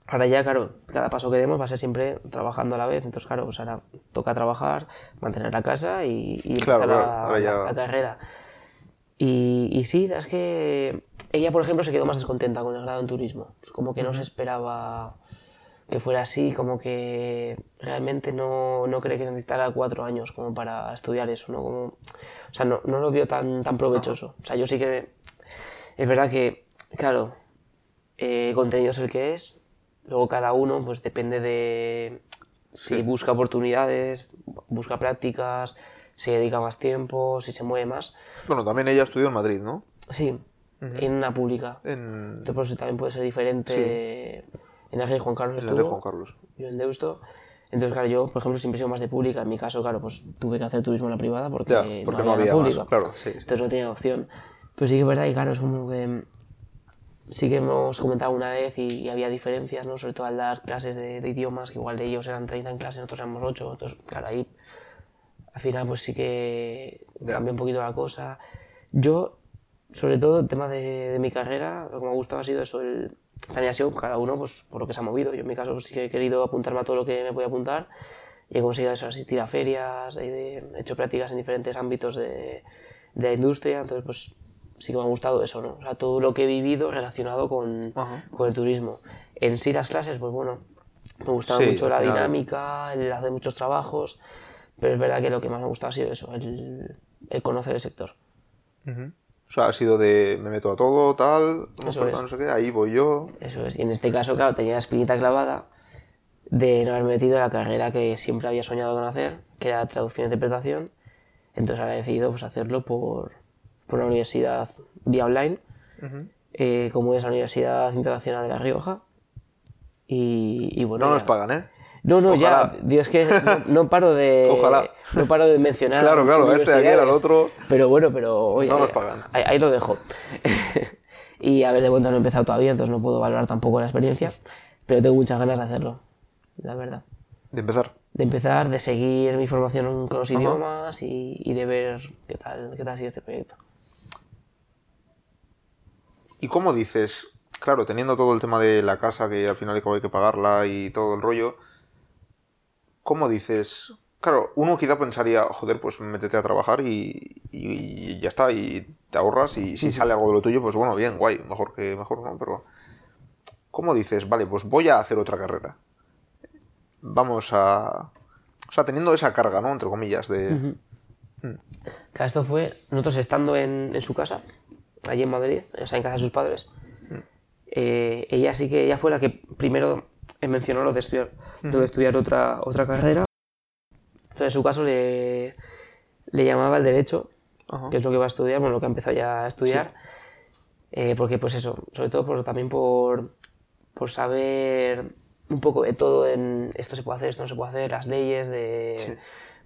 ahora ya, claro, cada paso que demos va a ser siempre trabajando a la vez, entonces claro, pues ahora toca trabajar, mantener la casa y, y Claro, empezar claro, la- ya- la- la carrera. Y, y sí, es que ella, por ejemplo, se quedó más descontenta con el grado en turismo. Es como que no se esperaba que fuera así, como que realmente no, no cree que necesitara cuatro años como para estudiar eso, ¿no? Como, o sea, no, no lo vio tan, tan provechoso. O sea, yo sí que... Es verdad que, claro, eh, el contenido es el que es, luego cada uno pues depende de si Sí. busca oportunidades, busca prácticas, si dedica más tiempo, si se mueve más. Bueno, también ella estudió en Madrid, ¿no? Sí, en una pública. En... Entonces, por eso también puede ser diferente. En la Juan Carlos En estuvo, Juan Carlos. yo en Deusto. Entonces, claro, yo, por ejemplo, siempre he sido más de pública. En mi caso, claro, pues tuve que hacer turismo en la privada porque, Ya, porque no había la más, pública. claro, sí. Entonces no tenía opción. Pero sí que es verdad y claro, es como que sí que hemos comentado una vez y, y había diferencias, ¿no? Sobre todo al dar clases de, de idiomas, que igual de ellos eran 30 en clase, nosotros éramos 8. Entonces, claro, ahí al final pues sí que Ya. cambia un poquito la cosa. Yo, sobre todo, el tema de, de mi carrera, lo que me ha gustado ha sido eso, el, también ha sido cada uno pues, por lo que se ha movido. Yo en mi caso pues, sí que he querido apuntarme a todo lo que me podía apuntar y he conseguido eso, asistir a ferias, he hecho prácticas en diferentes ámbitos de, de la industria, entonces pues sí que me ha gustado eso, ¿no? O sea, todo lo que he vivido relacionado con, con el turismo. En sí las clases, pues bueno, me gustaba Sí, mucho la final- dinámica, el hacer muchos trabajos, pero es verdad que lo que más me ha gustado ha sido eso, el, el conocer el sector. Ujú. O sea, ha sido de me meto a todo, tal, Eso es. no sé qué, ahí voy yo. Eso es. Y en este caso, claro, tenía la espinita clavada de no haberme metido en la carrera que siempre había soñado con hacer, que era traducción e interpretación. Entonces ahora he decidido pues, hacerlo por, por una universidad vía online, eh, como es la Universidad Internacional de La Rioja. Y, y bueno. No nos ya- pagan, ¿eh? No, no, Ojalá. ya, Dios, que no, no paro de. Ojalá. No paro de mencionar. Claro, claro, este de aquí universidades, otro. Pero bueno, pero. Oye, No nos pagan. Ahí, ahí lo dejo. y a ver, de momento no he empezado todavía, entonces no puedo valorar tampoco la experiencia. Pero tengo muchas ganas de hacerlo, la verdad. De empezar. De empezar, de seguir mi formación con los idiomas y, y de ver qué tal, qué tal sigue este proyecto. ¿Y cómo dices? Claro, teniendo todo el tema de la casa que al final hay que pagarla y todo el rollo, ¿cómo dices? Claro, uno quizá pensaría, joder, pues métete a trabajar y, y ya está, y te ahorras y si sale algo de lo tuyo, pues bueno, bien, guay, mejor que mejor, ¿no? Pero, ¿cómo dices? Vale, pues voy a hacer otra carrera. Vamos a... O sea, teniendo esa carga, ¿no? Entre comillas, de... Claro, esto fue nosotros estando en, en su casa, allí en Madrid, o sea, en casa de sus padres. eh, ella sí que ella fue la que primero mencionó lo de estudiar, lo de estudiar otra, otra carrera. Entonces, en su caso le, le llamaba el derecho, Ajá. que es lo que va a estudiar, bueno, lo que ha empezado ya a estudiar. Eh, porque, pues eso, sobre todo por, también por, por saber un poco de todo en esto se puede hacer, esto no se puede hacer, las leyes, de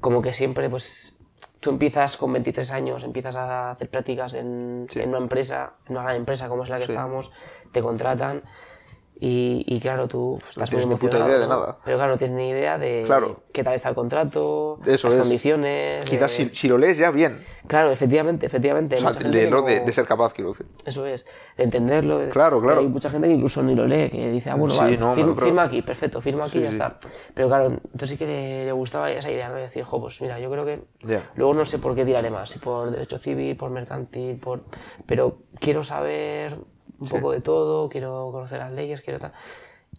como que siempre, pues tú empiezas con 23 años, empiezas a hacer prácticas en, Sí. en una empresa, en una gran empresa como es la que Sí. estábamos, te contratan y, y claro, tú pues, estás tienes muy ni puta idea de ¿no? nada. Pero claro, no tienes ni idea de Claro. qué tal está el contrato, Eso las es. condiciones. Quizás de- si, si lo lees ya, bien. Claro, efectivamente, efectivamente. O sea, leerlo de, no- de ser capaz, quiero decir. eso es, de entenderlo. de- Claro, claro. Hay mucha gente que incluso ni lo lee, que dice, ah, bueno, Sí, vale, no, fir- pero- pero- firma aquí, perfecto, firma aquí Sí, y ya sí. está. Pero claro, entonces sí que le, le gustaba esa idea, ¿no? De decir, jo, pues mira, yo creo que. Ya. Luego no sé por qué tiraré más, si por derecho civil, por mercantil, por. Pero quiero saber un Sí. poco de todo, quiero conocer las leyes, quiero tal.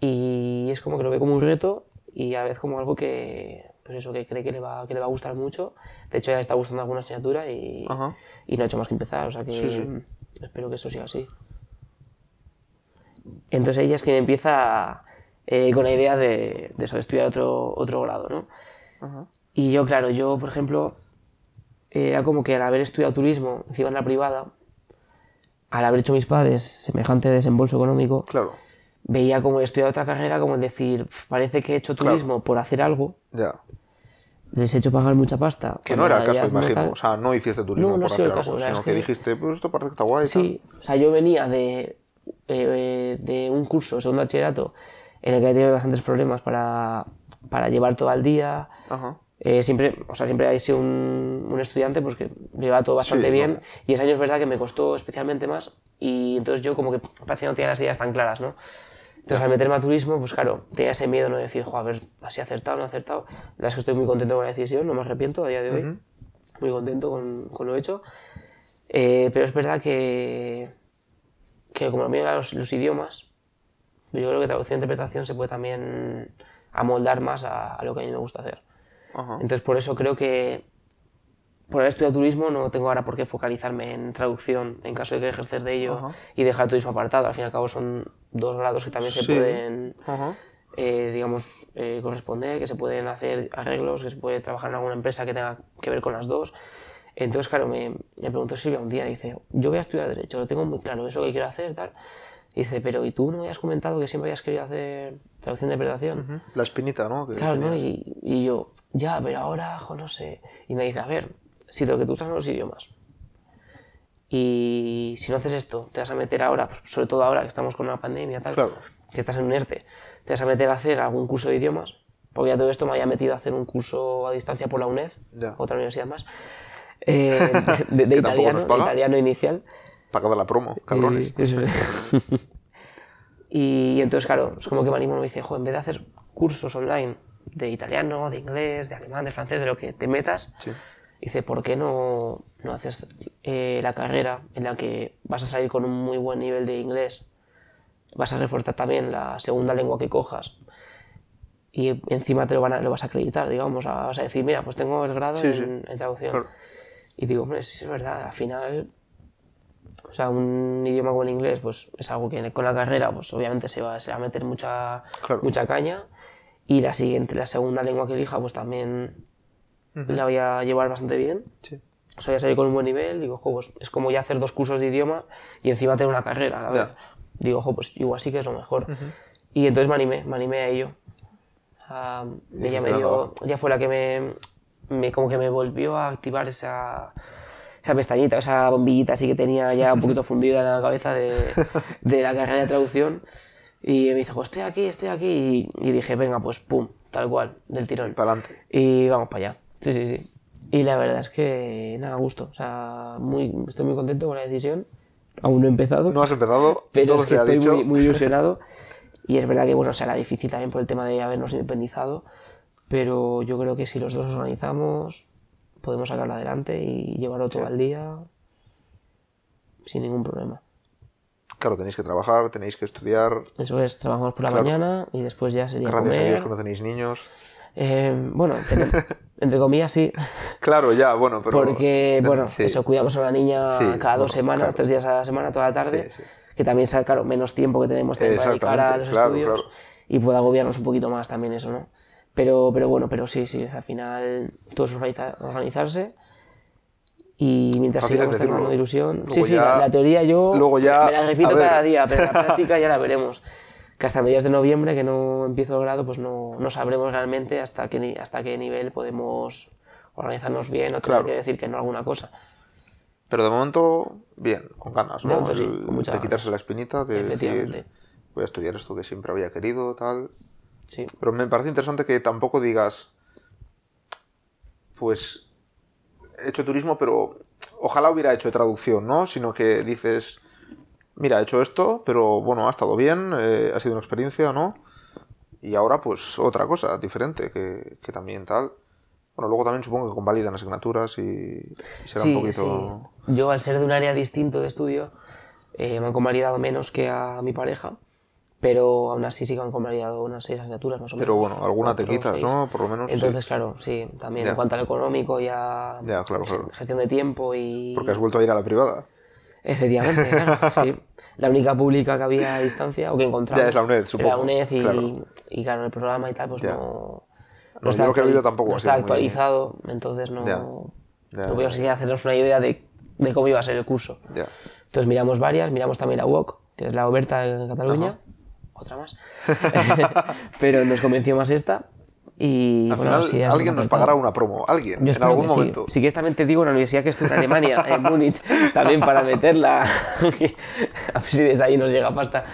Y es como que lo ve como un reto y a la vez como algo que. Pues eso, que cree que le va, que le va a gustar mucho. De hecho, ya le está gustando alguna asignatura y, Ajá. y no ha hecho más que empezar, o sea que Sí, sí. espero que eso siga así. Entonces ella es quien empieza eh, con la idea de, de eso, de estudiar otro, otro grado, ¿no? Ajá. Y yo, claro, yo, por ejemplo, era como que al haber estudiado turismo, encima en la privada, al haber hecho mis padres semejante desembolso económico, Claro. veía como estudiar otra carrera como el decir, "Pf, parece que he hecho Claro. turismo por hacer algo, Ya. les he hecho pagar mucha pasta. Que no era el caso, imagino. tal. O sea, no hiciste turismo No, no por hacer el caso, algo, sino es que que- dijiste, pues esto parece que está guay. y tal. Sí, o sea, yo venía de, eh, de un curso, segundo bachillerato, en el que he tenido bastantes problemas para, para llevar todo al día. Ajá. Eh, siempre, o sea, siempre he sido un, un estudiante pues, que lo llevaba todo bastante Sí, bien no. y ese año es verdad que me costó especialmente más y entonces yo como que parecía no tenía las ideas tan claras, ¿no? Entonces al meterme a turismo, pues claro, tenía ese miedo ¿no? de decir, "Jo, a ver, así acertado, no acertado. La verdad es que estoy muy contento con la decisión, no me arrepiento a día de hoy, muy contento con, con lo hecho. Eh, pero es verdad que, que como lo mío eran los, los idiomas, yo creo que traducción e interpretación se puede también amoldar más a, a lo que a mí me gusta hacer. Ajá. Entonces, por eso creo que por haber estudiado turismo no tengo ahora por qué focalizarme en traducción en caso de querer ejercer de ello Ajá. y dejar turismo apartado. Al fin y al cabo son dos grados que también se pueden, eh, digamos, eh, corresponder, que se pueden hacer arreglos, que se puede trabajar en alguna empresa que tenga que ver con las dos. Entonces, claro, me, me preguntó Silvia un día, dice, yo voy a estudiar Derecho, lo tengo muy claro, es lo que quiero hacer, tal. Y dice, pero ¿y tú no me habías comentado que siempre habías querido hacer traducción de interpretación? La espinita, ¿no? Que Claro, ¿no? Y, y yo, ya, pero ahora, jo, no sé. Y me dice, a ver, si lo que tú estás son los idiomas. Y si no haces esto, te vas a meter ahora, pues, sobre todo ahora que estamos con una pandemia, tal, Claro. que estás en un ERTE, te vas a meter a hacer algún curso de idiomas, porque ya todo esto me había metido a hacer un curso a distancia por la UNED, Ya. otra universidad más, eh, de, de tampoco italiano, de italiano inicial. Pagada la promo, cabrones. Y, eso es. y entonces, claro, es como que me animo y me dice, jo, en vez de hacer cursos online de italiano, de inglés, de alemán, de francés, de lo que te metas, Sí. dice, ¿por qué no, no haces eh, la carrera en la que vas a salir con un muy buen nivel de inglés? Vas a reforzar también la segunda lengua que cojas y encima te lo, van a- lo vas a acreditar, digamos, a- vas a decir, mira, pues tengo el grado Sí, en, sí. en traducción. Claro. Y digo, hombre, sí es verdad, al final, o sea, un idioma como el inglés, pues es algo que con la carrera, pues obviamente se va, se va a meter mucha, Claro. mucha caña. Y la siguiente, la segunda lengua que elija, pues también la voy a llevar bastante bien. Sí. O sea, voy a salir con un buen nivel. Digo, jo, pues es como ya hacer dos cursos de idioma y encima tener una carrera a la vez. Digo, jo, pues igual sí que es lo mejor. Y entonces me animé, me animé a ello. Ah, ella me "Venga, dio, ella fue la que me, me- como que me volvió a activar esa, esa pestañita, esa bombillita así que tenía ya un poquito fundida en la cabeza de, de la carrera de traducción. Y me dijo, pues estoy aquí, estoy aquí. Y, y dije, venga, pues pum, tal cual, del tirón. Para adelante. Y vamos para allá. Sí, sí, sí. Y la verdad es que nada, gusto. O sea, muy, estoy muy contento con la decisión. Aún no he empezado, No has empezado, pero todo es que estoy dicho. muy, muy ilusionado. Y es verdad que, bueno, será difícil también por el tema de habernos independizado. Pero yo creo que si los dos nos organizamos, podemos sacarlo adelante y llevarlo todo al día sin ningún problema. Claro, tenéis que trabajar, tenéis que estudiar. Eso es, trabajamos por la Claro. mañana y después ya sería Gracias a comer. Dios que no tenéis niños. Eh, bueno, entre comillas sí, Claro, ya, bueno, pero. porque, bueno, sí. eso, cuidamos a una niña Sí, cada dos bueno, semanas, claro. tres días a la semana, toda la tarde, Sí, sí. que también sea, claro, menos tiempo que tenemos para dedicar a los claro, estudios claro. y pueda agobiarnos un poquito más también eso, ¿no? Pero, pero bueno, pero sí, sí, al final todo es organiza- organizarse y mientras Fácil sigamos teniendo ilusión... Sí, sí, ya- la, la teoría yo luego ya, me la repito cada día, pero la práctica ya la veremos. Que hasta mediados de noviembre, que no empiezo el grado, pues no, no sabremos realmente hasta qué, hasta qué nivel podemos organizarnos bien o tener Claro. que decir que no alguna cosa. Pero de momento, bien, con ganas, ¿no? De momento sí, El- con muchas de quitarse la espinita, de decir, voy a estudiar esto que siempre había querido, tal. Sí, Pero me parece interesante que tampoco digas, pues, he hecho turismo, pero ojalá hubiera hecho traducción, ¿no? Sino que dices, mira, he hecho esto, pero bueno, ha estado bien, eh, ha sido una experiencia, ¿no? Y ahora, pues, otra cosa diferente, que, que también tal. Bueno, luego también supongo que convalidan asignaturas y, y será sí, un poquito... sí. Yo, al ser de un área distinto de estudio, eh, me han convalidado menos que a mi pareja, pero aún así sí que han convalidado unas seis asignaturas más o menos. Pero bueno, alguna te quitas, seis. ¿no? Por lo menos. sí. Entonces, claro, sí, también Ya. en cuanto al económico ya... Ya, claro, claro. Gestión de tiempo y... Porque has vuelto a ir a la privada. Efectivamente, claro, sí. La única pública que había a distancia o que encontramos. Ya es la UNED, era supongo, la UNED y claro. y claro, el programa y tal, pues Ya. no. No, está yo lo que oído tampoco no está muy- actualizado, entonces no. No podíamos siquiera hacernos una idea de, de cómo iba a ser el curso. Entonces miramos varias, miramos también la UOC, que es la Oberta en Cataluña, otra más. Pero nos convenció más esta. Y Al bueno, final, sí, alguien nos pagará una promo. Alguien, Yo en algún que sí. momento. Sí que esta también te digo una universidad que estoy en Alemania, en Múnich, también para meterla. a ver si desde ahí nos llega pasta.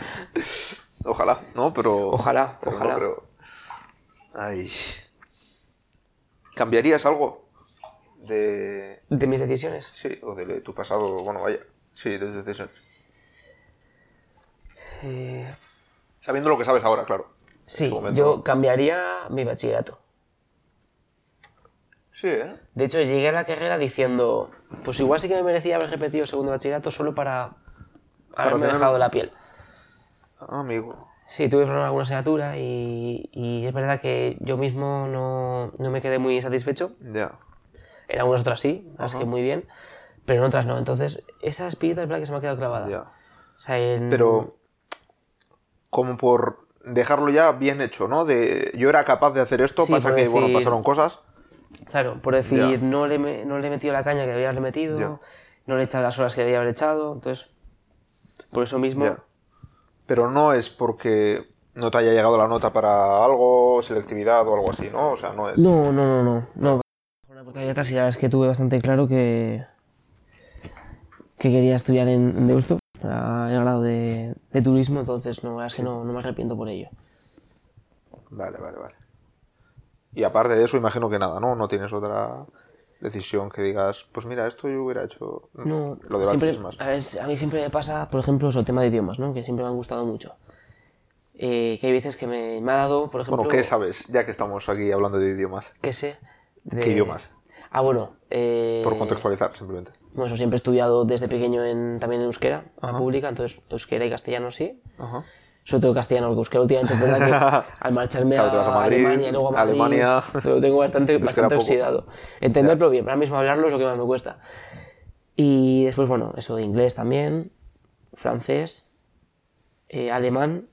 Ojalá, ¿no? Pero. Ojalá, pero ojalá. No. Ay. ¿Cambiarías algo? De. De mis decisiones. Sí, o de tu pasado. Bueno, vaya. Sí, de tus decisiones. Eh, Sabiendo lo que sabes ahora, claro. Sí, yo cambiaría mi bachillerato. Sí, ¿eh? De hecho, llegué a la carrera diciendo, pues igual sí que me merecía haber repetido segundo bachillerato solo para haberme tener- dejado la piel. Ah, amigo. Sí, tuve problemas en alguna asignatura y, y es verdad que yo mismo no, no me quedé muy satisfecho. Ya. En algunas otras sí, las que muy bien, pero en otras no. Entonces, esa espirita es verdad que se me ha quedado clavada. Ya. O sea, en- Pero. Como por dejarlo ya bien hecho, ¿no? De yo era capaz de hacer esto, Sí, pasa que, bueno, pasaron cosas. Claro, por decir, no le, no le he metido la caña que debía haberle metido, no le he echado las horas que debía haber echado, entonces, por eso mismo. Pero no es porque no te haya llegado la nota para algo, selectividad o algo así, ¿no? O sea, no es... No, no, no, no. no. La puerta abierta sí la verdad es que tuve bastante claro que, que quería estudiar en, en Deusto, el grado de, de turismo, entonces no, es que no, no me arrepiento por ello. Vale, vale, vale. Y aparte de eso, imagino que nada, ¿no? No tienes otra decisión que digas, pues mira, esto yo hubiera hecho... No, Lo siempre, más. a, ver, a mí siempre me pasa, por ejemplo, el tema de idiomas, ¿no? que siempre me han gustado mucho. Eh, que hay veces que me, me ha dado, por ejemplo... Bueno, ¿qué sabes? Ya que estamos aquí hablando de idiomas. ¿Qué sé? de- ¿Qué idiomas? Ah, bueno. eh, Por contextualizar, simplemente. Bueno, eso siempre he estudiado desde pequeño en, también en euskera, Ajá. pública, entonces euskera y castellano sí. Ajá. Sobre todo castellano, porque euskera últimamente es verdad que al marcharme Claro, a, vas a Madrid, Alemania y luego a Madrid, Alemania. lo tengo bastante, bastante poco. oxidado. Entenderlo bien, ahora mismo hablarlo es lo que más me cuesta. Y después, bueno, eso de inglés también, francés, eh, alemán,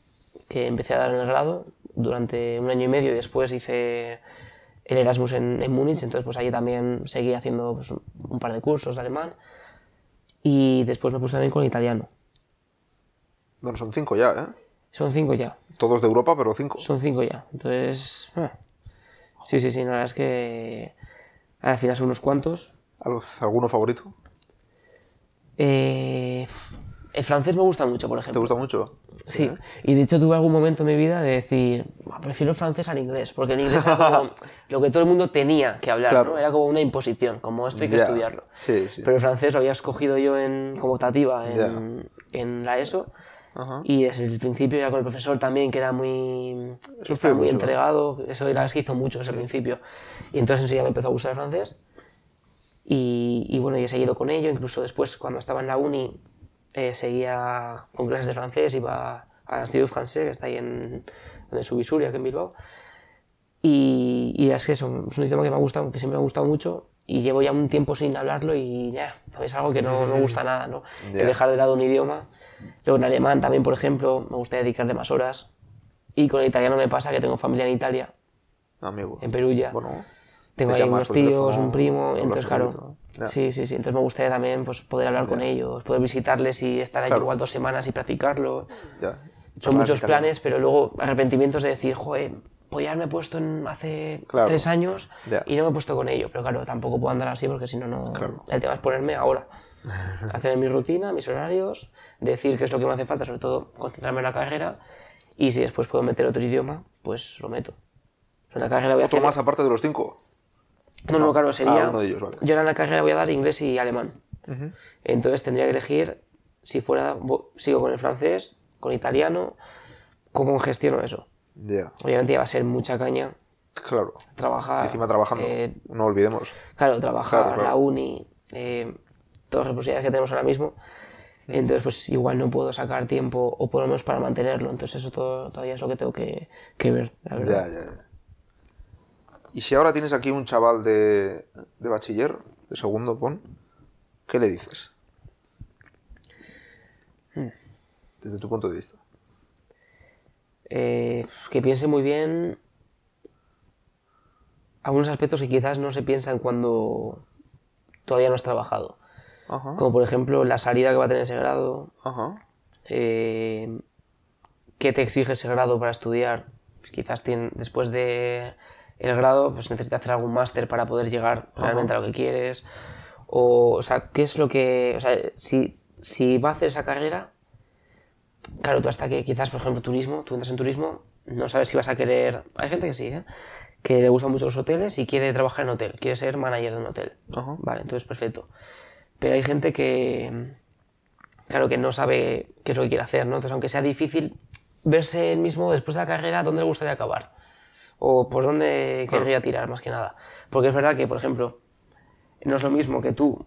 que empecé a dar en el grado durante un año y medio y después hice el Erasmus en, en Múnich, entonces pues ahí también seguí haciendo pues, un, par de cursos de alemán y después me puse también con italiano. Bueno, son cinco ya, ¿eh? Son cinco ya, Todos de Europa, pero cinco. son cinco ya. Entonces, ah, sí, sí, sí, la verdad es que al final son unos cuantos. ¿Algo- ¿Alguno favorito? Eh, el francés me gusta mucho, por ¿Te ejemplo. gusta mucho? Sí, y de hecho tuve algún momento en mi vida de decir, "Buah, prefiero el francés al inglés, porque el inglés era como lo que todo el mundo tenía que hablar, Claro. ¿no? Era como una imposición, como esto hay que Ya, estudiarlo. Sí, sí. Pero el francés lo había escogido yo en, como optativa en, en la ESO, Ajá. y desde el principio ya con el profesor también, que era muy, Eso estaba muy mucho. entregado, eso verdad es que hizo mucho desde el principio. Y entonces enseguida me empezó a gustar el francés, y, y bueno, y he seguido con ello, incluso después cuando estaba en la uni eh, seguía con clases de francés, iba a Institut Français, que está ahí en, en Subisuria, aquí en Bilbao. Y, y es que eso, es un idioma que me ha gustado, que siempre me ha gustado mucho y llevo ya un tiempo sin hablarlo y ya, es algo que no me gusta nada, ¿no? Ya. El dejar de lado un idioma. Luego en alemán también, por ejemplo, me gustaría dedicarle más horas. Y con el italiano me pasa que tengo familia en Italia, Amigo. en Perugia. Bueno, Tengo te ahí unos tíos, teléfono, un primo, entonces claro. Ya. sí, sí, sí, entonces me gustaría también pues, poder hablar con ellos, poder visitarles y estar allí Claro. igual dos semanas y practicarlo. Ya. Son muchos planes, pero luego arrepentimientos de decir, joder, podía haberme puesto en hace Claro. tres años y no me he puesto con ello. Pero claro, tampoco puedo andar así porque si no, no. Claro. El tema es ponerme ahora. Hacer mi rutina, mis horarios, decir qué es lo que me hace falta, sobre todo concentrarme en la carrera. Y si después puedo meter otro idioma, pues lo meto. En la carrera voy a ¿Otro hacer. más aparte de los cinco? No, no, claro, sería. Ah, uno de ellos, vale. Yo ahora en la carrera voy a dar inglés y alemán. Entonces tendría que elegir si fuera. Sigo con el francés, con italiano, cómo gestiono eso. Ya. Obviamente ya va a ser mucha caña Claro. trabajar. Y encima trabajando. eh, no olvidemos. claro, trabajar, Claro, claro. la uni, eh, todas las posibilidades que tenemos ahora mismo. Entonces, pues igual no puedo sacar tiempo, o por lo menos para mantenerlo. Entonces, eso todo- todavía es lo que tengo que, que ver, la verdad. Ya, ya, ya. Y si ahora tienes aquí un chaval de, de bachiller, de segundo, pon, ¿qué le dices? Hmm. Desde tu punto de vista. Eh, que piense muy bien algunos aspectos que quizás no se piensan cuando todavía no has trabajado. Ajá. Como por ejemplo la salida que va a tener ese grado, Ajá. eh, qué te exige ese grado para estudiar. Pues quizás tien- después de el grado pues necesitas hacer algún máster para poder llegar realmente a lo que quieres. O, o sea, qué es lo que... O sea, si, si va a hacer esa carrera, claro, tú hasta que quizás, por ejemplo, turismo, tú entras en turismo, no sabes si vas a querer... Hay gente que sí, ¿eh? que le gustan mucho los hoteles y quiere trabajar en hotel, quiere ser manager de un hotel. Ajá. Vale, entonces perfecto. Pero hay gente que, claro, que no sabe qué es lo que quiere hacer, ¿no? Entonces, aunque sea difícil verse él mismo después de la carrera, dónde le gustaría acabar. O por dónde querría tirar, más que nada. Porque es verdad que, por ejemplo, no es lo mismo que tú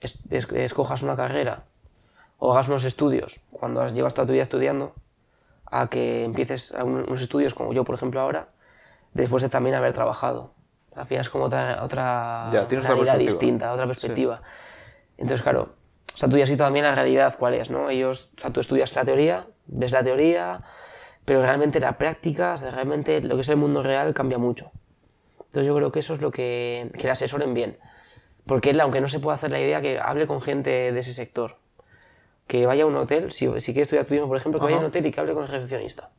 es- es- escojas una carrera o hagas unos estudios cuando has, llevas toda tu vida estudiando, a que empieces a un- unos estudios como yo, por ejemplo, ahora, después de también haber trabajado. Al final es como otra, otra Ya, tienes otra realidad distinta, otra perspectiva. Entonces, claro, o sea, tú ya has visto también la realidad cuál es, ¿no? Ellos, o sea, tú estudias la teoría, ves la teoría, pero realmente la práctica, o sea, realmente lo que es el mundo real cambia mucho. Entonces yo creo que eso es lo que, que le asesoren bien. Porque él, aunque no se pueda hacer la idea, que hable con gente de ese sector. que vaya a un hotel, si, si quiere estudiar turismo, por ejemplo, que vaya a un hotel y que hable con el recepcionista.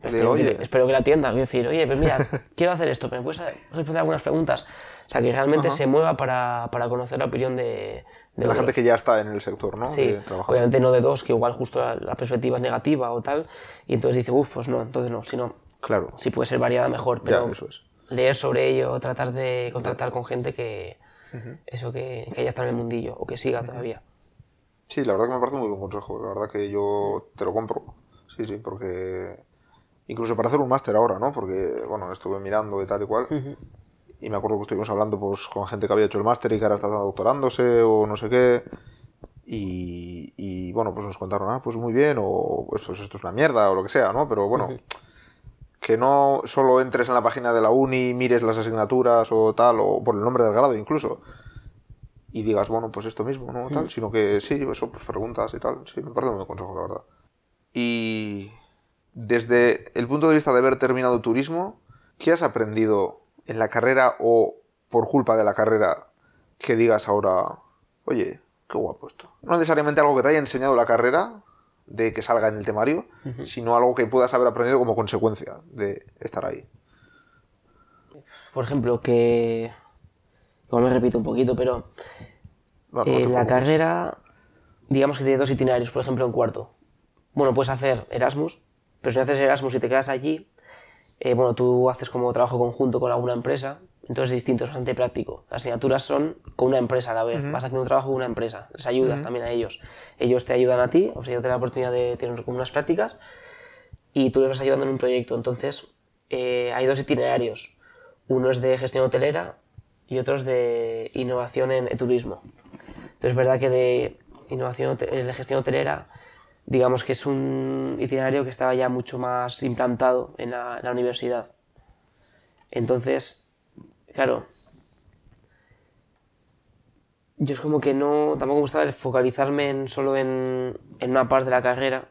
De, espero, "Oye". que, espero que la atienda, quiero decir, oye, pues mira, quiero hacer esto, pero ¿me puedes responder algunas preguntas? O sea, que realmente se mueva para, para conocer la opinión de, de De la gente que ya está en el sector, ¿no? Sí, obviamente no de dos, que igual justo la, la perspectiva es negativa o tal, y entonces dice, uff, pues no, entonces no, sino Claro. si puede ser variada mejor, pero Ya, eso es. leer sobre ello, tratar de contactar con gente que, eso que, que ya está en el mundillo o que siga todavía. Sí, la verdad que me parece un muy buen consejo. La verdad que yo te lo compro. Sí, sí, porque. Incluso para hacer un máster ahora, ¿no? Porque, bueno, estuve mirando y tal y cual. Y me acuerdo que estuvimos hablando pues, con gente que había hecho el máster y que ahora está doctorándose o no sé qué. Y, y, bueno, pues nos contaron, ah, pues muy bien, o pues, pues esto es una mierda, o lo que sea, ¿no? Pero bueno, que no solo entres en la página de la uni, mires las asignaturas o tal, o por el nombre del grado incluso, y digas, bueno, pues esto mismo, ¿no? Tal, sino que sí, eso, pues preguntas y tal. Sí, me parece un buen consejo, la verdad. Y desde el punto de vista de haber terminado turismo, ¿qué has aprendido en la carrera o por culpa de la carrera que digas ahora, oye, qué guapo esto? No necesariamente algo que te haya enseñado la carrera, de que salga en el temario, sino algo que puedas haber aprendido como consecuencia de estar ahí. Por ejemplo, que... Como me repito un poquito, pero Bueno, no eh, te la carrera, digamos que tiene dos itinerarios, por ejemplo, en cuarto. Bueno, puedes hacer Erasmus, pero si no haces Erasmus y te quedas allí, eh, bueno, tú haces como trabajo conjunto con alguna empresa, entonces es distinto, es bastante práctico. Las asignaturas son con una empresa a la vez, vas haciendo un trabajo con una empresa, les ayudas también a ellos. Ellos te ayudan a ti, o sea, ellos te la oportunidad de tener como unas prácticas y tú les vas ayudando en un proyecto. Entonces, eh, hay dos itinerarios. Uno es de gestión hotelera y otro es de innovación en turismo. Entonces, es verdad que de innovación eh, de gestión hotelera, digamos que es un itinerario que estaba ya mucho más implantado en la, en la universidad. Entonces, claro, yo es como que no, tampoco me gustaba el focalizarme en, solo en, en una parte de la carrera,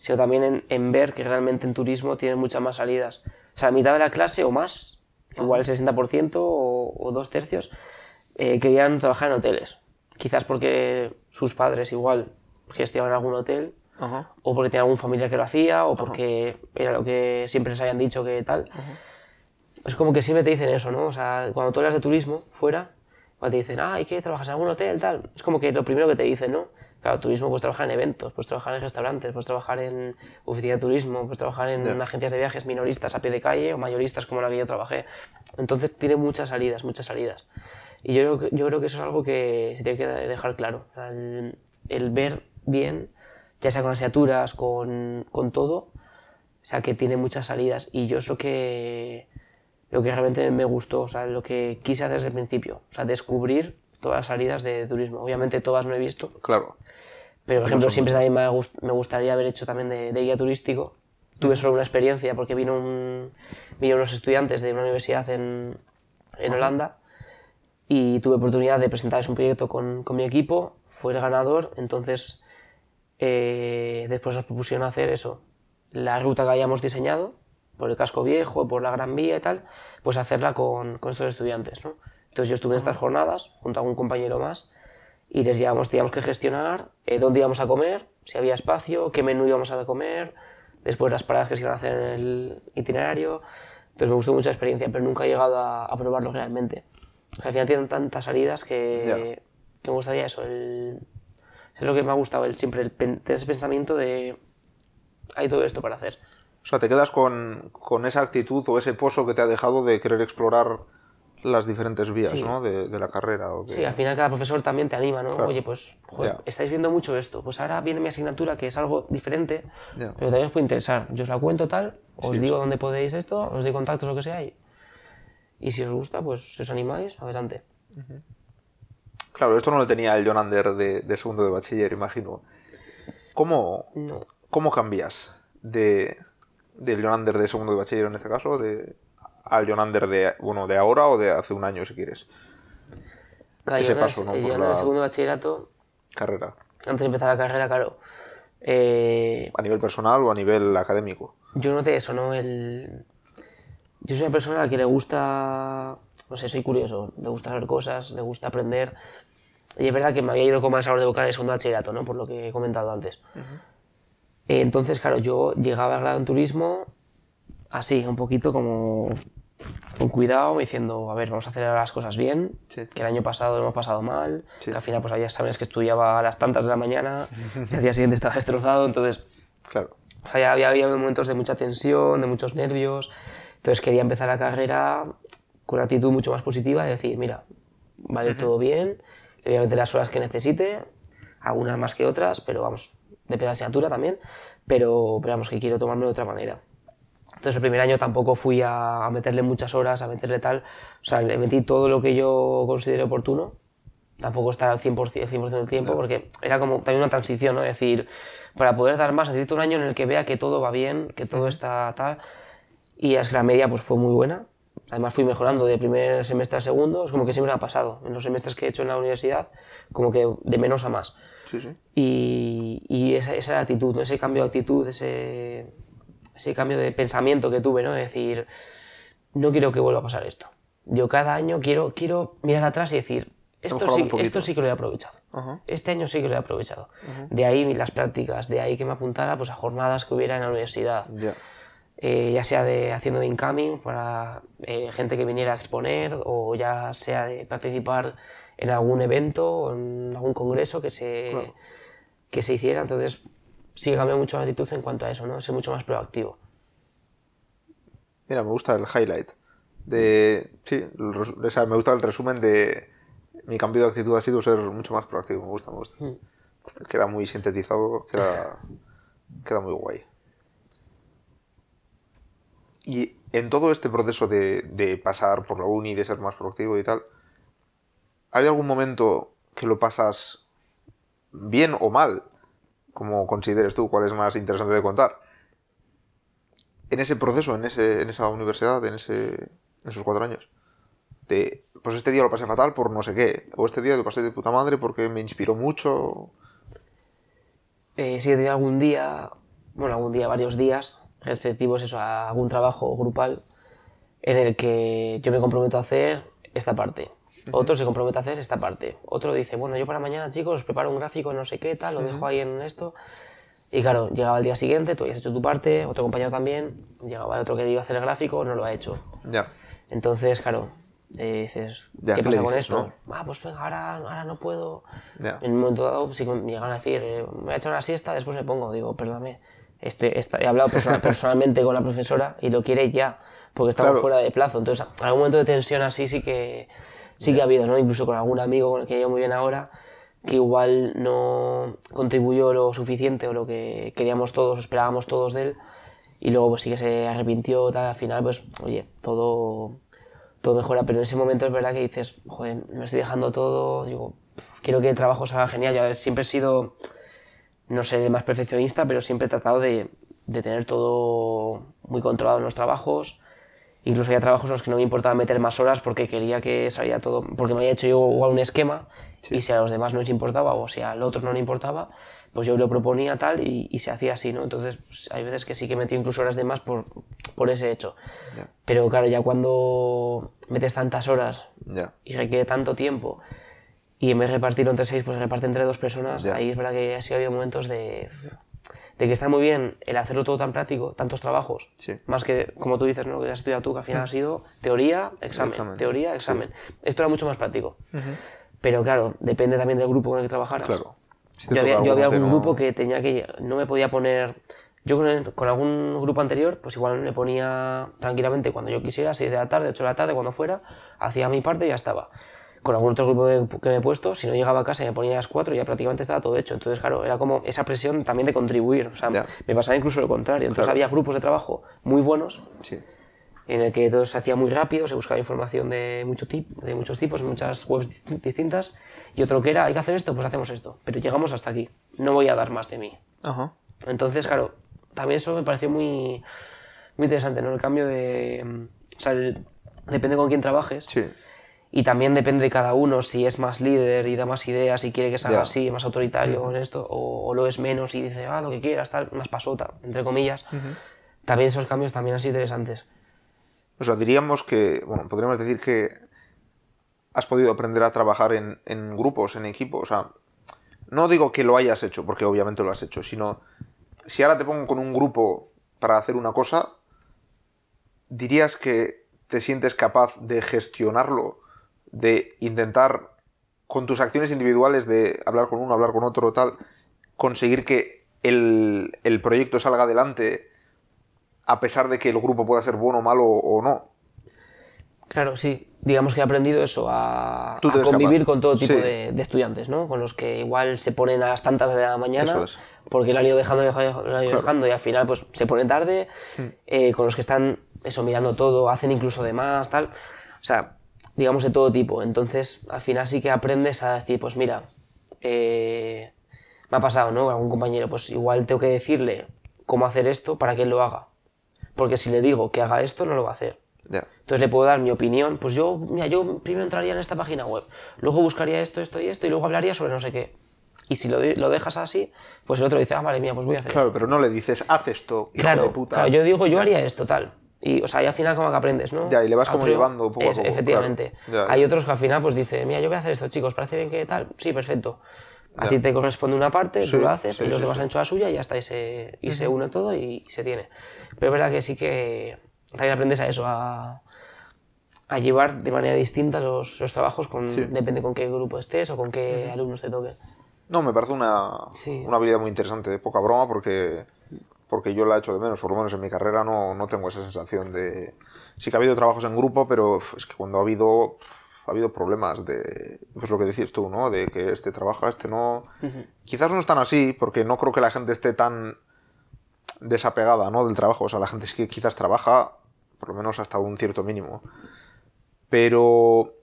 sino también en, en ver que realmente en turismo tienen muchas más salidas. O sea, la mitad de la clase o más, igual el 60% o, o dos tercios, eh, querían trabajar en hoteles. Quizás porque sus padres igual gestionaban algún hotel, Ajá. o porque tenían algún familiar que lo hacía, o porque era lo que siempre les habían dicho que tal. Es como que siempre te dicen eso, ¿no? O sea, cuando tú hablas de turismo fuera, te dicen, ah, ¿y qué? ¿Trabajas en algún hotel? Tal. Es como que lo primero que te dicen, ¿no? Claro, turismo puedes trabajar en eventos, puedes trabajar en restaurantes, puedes trabajar en oficina de turismo, puedes trabajar en agencias de viajes minoristas a pie de calle o mayoristas como la que yo trabajé. Entonces tiene muchas salidas, muchas salidas. Y yo creo que, yo creo que eso es algo que se tiene que dejar claro. El ver bien, ya sea con asignaturas, con, con todo, o sea, que tiene muchas salidas. Y yo es lo que, lo que realmente me gustó, o sea, lo que quise hacer desde el principio. O sea, descubrir todas las salidas de turismo. Obviamente todas no he visto, Claro. pero por ejemplo siempre también me, gust- me gustaría haber hecho también de, de guía turístico. Tuve solo una experiencia porque vino un, vinieron unos estudiantes de una universidad en, en Holanda y tuve oportunidad de presentarles un proyecto con, con mi equipo, fue el ganador, entonces eh, después nos propusieron hacer eso, la ruta que habíamos diseñado, por el casco viejo, por la Gran Vía y tal, pues hacerla con, con estos estudiantes, ¿no? Entonces yo estuve en estas jornadas junto a un compañero más y les llevamos, teníamos que gestionar eh, dónde íbamos a comer, si había espacio, qué menú íbamos a comer, después las paradas que se iban a hacer en el itinerario. Entonces me gustó mucho la experiencia, pero nunca he llegado a, a probarlo realmente. Al final tienen tantas salidas que, me gustaría eso. El, es lo que me ha gustado, el, siempre el, pen- ese pensamiento de hay todo esto para hacer. O sea, te quedas con, con esa actitud o ese pozo que te ha dejado de querer explorar las diferentes vías Sí. ¿no? de, de la carrera. O que- Sí, al final cada profesor también te anima, ¿no? Claro. Oye, pues, joder, estáis viendo mucho esto, pues ahora viene mi asignatura que es algo diferente, Ya. pero también os puede interesar. Yo os la cuento tal, os digo dónde podéis esto, os doy contactos, lo que sea, y, y si os gusta, pues si os animáis, adelante. Claro, esto no lo tenía el John Under de, de segundo de bachiller, imagino. ¿Cómo, No. cómo cambias de, del John Under de segundo de bachiller en este caso de, al John Under de, bueno, de ahora o de hace un año, si quieres? Claro, Ese paso, ¿no? Por la- el segundo de bachillerato, Carrera. antes de empezar la carrera, claro, eh, ¿A nivel personal o a nivel académico? yo noté eso, ¿no? El... Yo soy una persona a la que le gusta, no sé, soy curioso, le gusta saber cosas, le gusta aprender. Y es verdad que me había ido con más sabor de boca de segundo bachillerato, ¿no? Por lo que he comentado antes. Eh, Entonces, claro, yo llegaba al grado en turismo así, un poquito como con cuidado, diciendo, a ver, vamos a hacer las cosas bien, Sí. que el año pasado lo hemos pasado mal, Sí. que al final pues había exámenes que estudiaba a las tantas de la mañana, y al día siguiente estaba destrozado, entonces Claro. o sea, ya había, había momentos de mucha tensión, de muchos nervios. Entonces quería empezar la carrera con una actitud mucho más positiva y decir, mira, va a ir todo bien, le voy a meter las horas que necesite, algunas más que otras, pero vamos, de la asignatura también, pero, pero vamos, que quiero tomarme de otra manera. Entonces el primer año tampoco fui a, a meterle muchas horas, a meterle tal, o sea, le metí todo lo que yo consideré oportuno, tampoco estar al 100%, el 100 del tiempo, porque era como también una transición, ¿no? Es decir, para poder dar más necesito un año en el que vea que todo va bien, que todo está tal, y es que la media pues fue muy buena. Además fui mejorando de primer semestre a segundo, es como que siempre me ha pasado. En los semestres que he hecho en la universidad, como que de menos a más. Sí, sí. Y, y esa, esa actitud, ¿no? ese cambio de actitud, ese, ese cambio de pensamiento que tuve, ¿no? De decir, no quiero que vuelva a pasar esto. Yo cada año quiero, quiero mirar atrás y decir, esto sí, esto sí que lo he aprovechado. Ajá. Este año sí que lo he aprovechado. De ahí las prácticas, de ahí que me apuntara pues, a jornadas que hubiera en la universidad. Ya. Eh, ya sea de haciendo de incoming para eh, gente que viniera a exponer o ya sea de participar en algún evento o en algún congreso que se, Claro. que se hiciera. Entonces sí cambió mucho la actitud en cuanto a eso, ¿no? Ser mucho más proactivo. Mira, me gusta el highlight. De. Sí, el o sea, me gusta el resumen de. Mi cambio de actitud ha sido ser mucho más proactivo. Me gusta, me gusta. Mm. Queda muy sintetizado, queda, queda muy guay. Y en todo este proceso de, pasar por la uni, de ser más proactivo y tal, ¿hay algún momento que lo pasas bien o mal? Como consideres tú, cuál es más interesante de contar. En ese proceso, en, ese, en esa universidad, en, ese, esos cuatro años. De, pues este día lo pasé fatal por no sé qué. O este día lo pasé de puta madre porque me inspiró mucho. Eh, sí he tenido algún día, bueno, algún día, varios días respectivos eso, a algún trabajo grupal en el que yo me comprometo a hacer esta parte. Otro se compromete a hacer esta parte. Otro dice, bueno, yo para mañana, chicos, os preparo un gráfico, no sé qué, tal, lo dejo ahí en esto. Y claro, llegaba el día siguiente, tú habías hecho tu parte, otro compañero también, llegaba el otro que iba a hacer el gráfico, no lo ha hecho. Ya. Entonces, claro, eh, dices, Ya, ¿qué ¿qué pasa con esto? Ah, pues venga, ahora, ahora no puedo. Ya. En un momento dado, que me llegaron a decir, eh, me voy a echar una siesta, después me pongo. Digo, perdóname, esta- he hablado persona- personalmente con la profesora y lo quiere ya, porque estamos Claro. fuera de plazo. Entonces, algún momento de tensión así sí que, sí que ha habido, ¿no? Incluso con algún amigo con el que yo muy bien ahora, que igual no contribuyó lo suficiente o lo que queríamos todos, esperábamos todos de él, y luego pues sí que se arrepintió, tal, al final, pues, oye, todo, todo mejora, pero en ese momento es verdad que dices, joder, me estoy dejando todo, digo, "Pf, quiero que el trabajo salga genial. Yo siempre he sido, no el más perfeccionista, pero siempre he tratado de, de tener todo muy controlado en los trabajos. Incluso había trabajos en los que no me importaba meter más horas porque quería que saliera todo, porque me había hecho yo un esquema y si a los demás no les importaba o si al otro no le importaba, pues yo lo proponía tal y, y se hacía así, ¿no? Entonces pues, hay veces que sí que metí incluso horas de más por, por ese hecho. Pero claro, ya cuando metes tantas horas y requiere tanto tiempo y en vez de repartirlo entre seis, pues se reparte entre dos personas, ahí es verdad que sí ha habido momentos de, de que está muy bien el hacerlo todo tan práctico, tantos trabajos, Sí. más que, como tú dices, ¿no? que has estudiado tú, que al final ha sido teoría, examen, Examen. teoría, examen. Esto era mucho más práctico. Pero claro, depende también del grupo con el que trabajaras. Claro. Si Yo había, yo había algún no- grupo que tenía que. No me podía poner. Yo con, el- con algún grupo anterior, pues igual me ponía tranquilamente cuando yo quisiera, 6 de la tarde, 8 de la tarde, cuando fuera, hacía mi parte y ya estaba. Con algún otro grupo que- que me he puesto, si no llegaba a casa y me ponía a las 4, ya prácticamente estaba todo hecho. Entonces, claro, era como esa presión también de contribuir. O sea, Ya. me pasaba incluso lo contrario. Entonces, Claro. había grupos de trabajo muy buenos Sí. en el que todo se hacía muy rápido, se buscaba información de, mucho tip, de muchos tipos, muchas webs dist- distintas, y otro que era, hay que hacer esto, pues hacemos esto, pero llegamos hasta aquí, no voy a dar más de mí. Ajá. Entonces, claro, también eso me pareció muy, muy interesante, ¿no? El cambio de... mm, O sea, el- depende con quién trabajes, Sí. Y también depende de cada uno si es más líder y da más ideas y quiere que se haga Ya. así, más autoritario en esto, o, o lo es menos y dice, ah, lo que quieras, tal, más pasota, entre comillas. También esos cambios también han sido interesantes. O sea, diríamos que, bueno, podríamos decir que has podido aprender a trabajar en, en grupos, en equipos? O sea, no digo que lo hayas hecho, porque obviamente lo has hecho, sino si ahora te pongo con un grupo para hacer una cosa, ¿dirías que te sientes capaz de gestionarlo, de intentar con tus acciones individuales de hablar con uno, hablar con otro, tal, conseguir que el, el proyecto salga adelante a pesar de que el grupo pueda ser bueno, malo o no? Claro, sí. Digamos que he aprendido eso, a, a convivir capaz. con todo tipo Sí. de, de estudiantes, ¿no? Con los que igual se ponen a las tantas de la mañana es. porque lo han ido dejando, dejando, lo han ido dejando y al final pues se ponen tarde, Hmm. eh, con los que están eso mirando todo, hacen incluso de más, tal. O sea, digamos de todo tipo. Entonces, al final sí que aprendes a decir, pues mira, eh, me ha pasado, ¿no? Algún compañero, pues igual tengo que decirle cómo hacer esto para que él lo haga. Porque si le digo que haga esto, no lo va a hacer. Entonces le puedo dar mi opinión. Pues yo, mira, yo primero entraría en esta página web, luego buscaría esto, esto y esto, y luego hablaría sobre no sé qué. Y si lo, de- lo dejas así, pues el otro dice, ah, vale, mía, pues voy a hacer Claro, pero no le dices, haz esto, hijo Claro, de puta. claro, yo digo, yo haría esto, tal. Y, o sea, y al final como que aprendes, ¿no? Ya, y le vas A como otro- llevando poco a es- poco, Efectivamente. claro. Ya, Hay ya. otros que al final pues dice, mira, yo voy a hacer esto, chicos, ¿parece bien que tal? Sí, perfecto. A ti te corresponde una parte, Sí, tú lo haces, sí, y los sí, demás sí. han hecho la suya y ya está, y se, y se une todo y, se tiene. Pero es verdad que sí que también aprendes a eso, a, a llevar de manera distinta los, los trabajos, con, depende con qué grupo estés o con qué alumnos te toquen. No, me parece una, Sí. una habilidad muy interesante, de poca broma, porque, porque yo la he hecho de menos, por lo menos en mi carrera no, no tengo esa sensación de... Sí que ha habido trabajos en grupo, pero es que cuando ha habido, ha habido problemas de... Pues lo que decías tú, ¿no? De que este trabaja, este no... Quizás no están así, porque no creo que la gente esté tan desapegada, ¿no? Del trabajo. O sea, la gente sí que quizás trabaja, por lo menos hasta un cierto mínimo. Pero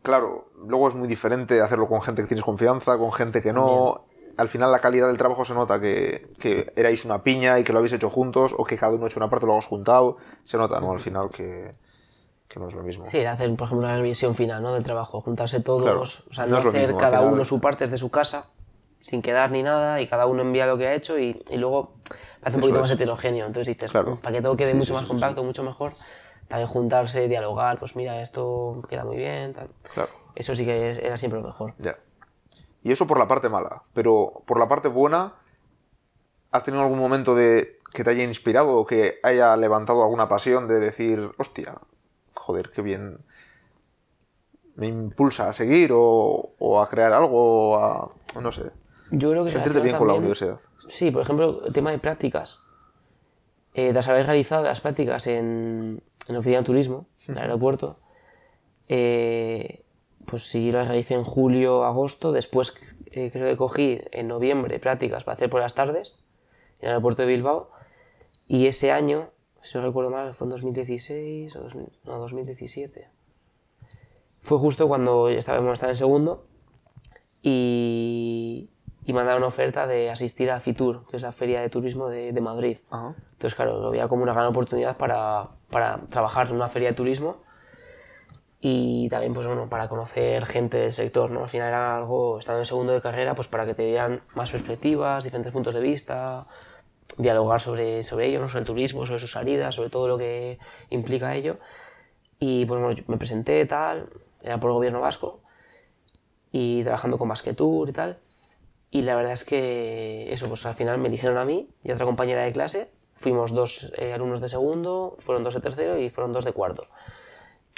claro, luego es muy diferente hacerlo con gente que tienes confianza, con gente que no. Al final la calidad del trabajo se nota que, que erais una piña y que lo habéis hecho juntos, o que cada uno ha hecho una parte y lo habéis juntado. Se nota, ¿no? Al final que, que no es lo mismo. Sí, hacer, por ejemplo, una visión final ¿no? del trabajo, juntarse todos, Claro, o sea, no no, hacer mismo, cada final- uno su parte desde su casa, sin quedar ni nada, y cada uno envía lo que ha hecho, y, y luego parece un poquito es. más heterogéneo. Entonces dices, Claro. "Mm, para que todo quede Sí, mucho sí, más sí, compacto, mucho mejor, también juntarse, dialogar, pues mira, esto queda muy bien, tal. Claro. Eso sí que es- era siempre lo mejor. Ya. Y eso por la parte mala. Pero por la parte buena, ¿has tenido algún momento de que te haya inspirado o que haya levantado alguna pasión de decir, hostia, joder, qué bien me impulsa a seguir o, o a crear algo o a... no sé. Yo creo que Sentirte bien con la universidad. Sí, por ejemplo, el tema de prácticas. Eh, tras haber realizado las prácticas en, en la oficina de turismo, en el aeropuerto, eh, pues sí, las realicé en julio, agosto. Después eh, creo que cogí en noviembre prácticas para hacer por las tardes en el aeropuerto de Bilbao. Y ese año, si no recuerdo mal, fue en 2016 o 2000 no, 2017. Fue justo cuando estaba, bueno, estaba en segundo y, y dado una oferta de asistir a FITUR, que es la feria de turismo de, de Madrid. Ajá. Entonces, claro, lo veía como una gran oportunidad para, para trabajar en una feria de turismo y también, pues bueno, para conocer gente del sector, ¿no? Al final era algo, estando en segundo de carrera, pues para que te dieran más perspectivas, diferentes puntos de vista, dialogar sobre, sobre ello, ¿no? Sobre el turismo, sobre sus salidas, sobre todo lo que implica ello. Y pues bueno, me presenté, tal, era por el gobierno vasco y trabajando con Basquetour y tal. Y la verdad es que eso, pues al final me eligieron a mí y a otra compañera de clase. Fuimos dos eh, alumnos de segundo, fueron dos de tercero y fueron dos de cuarto.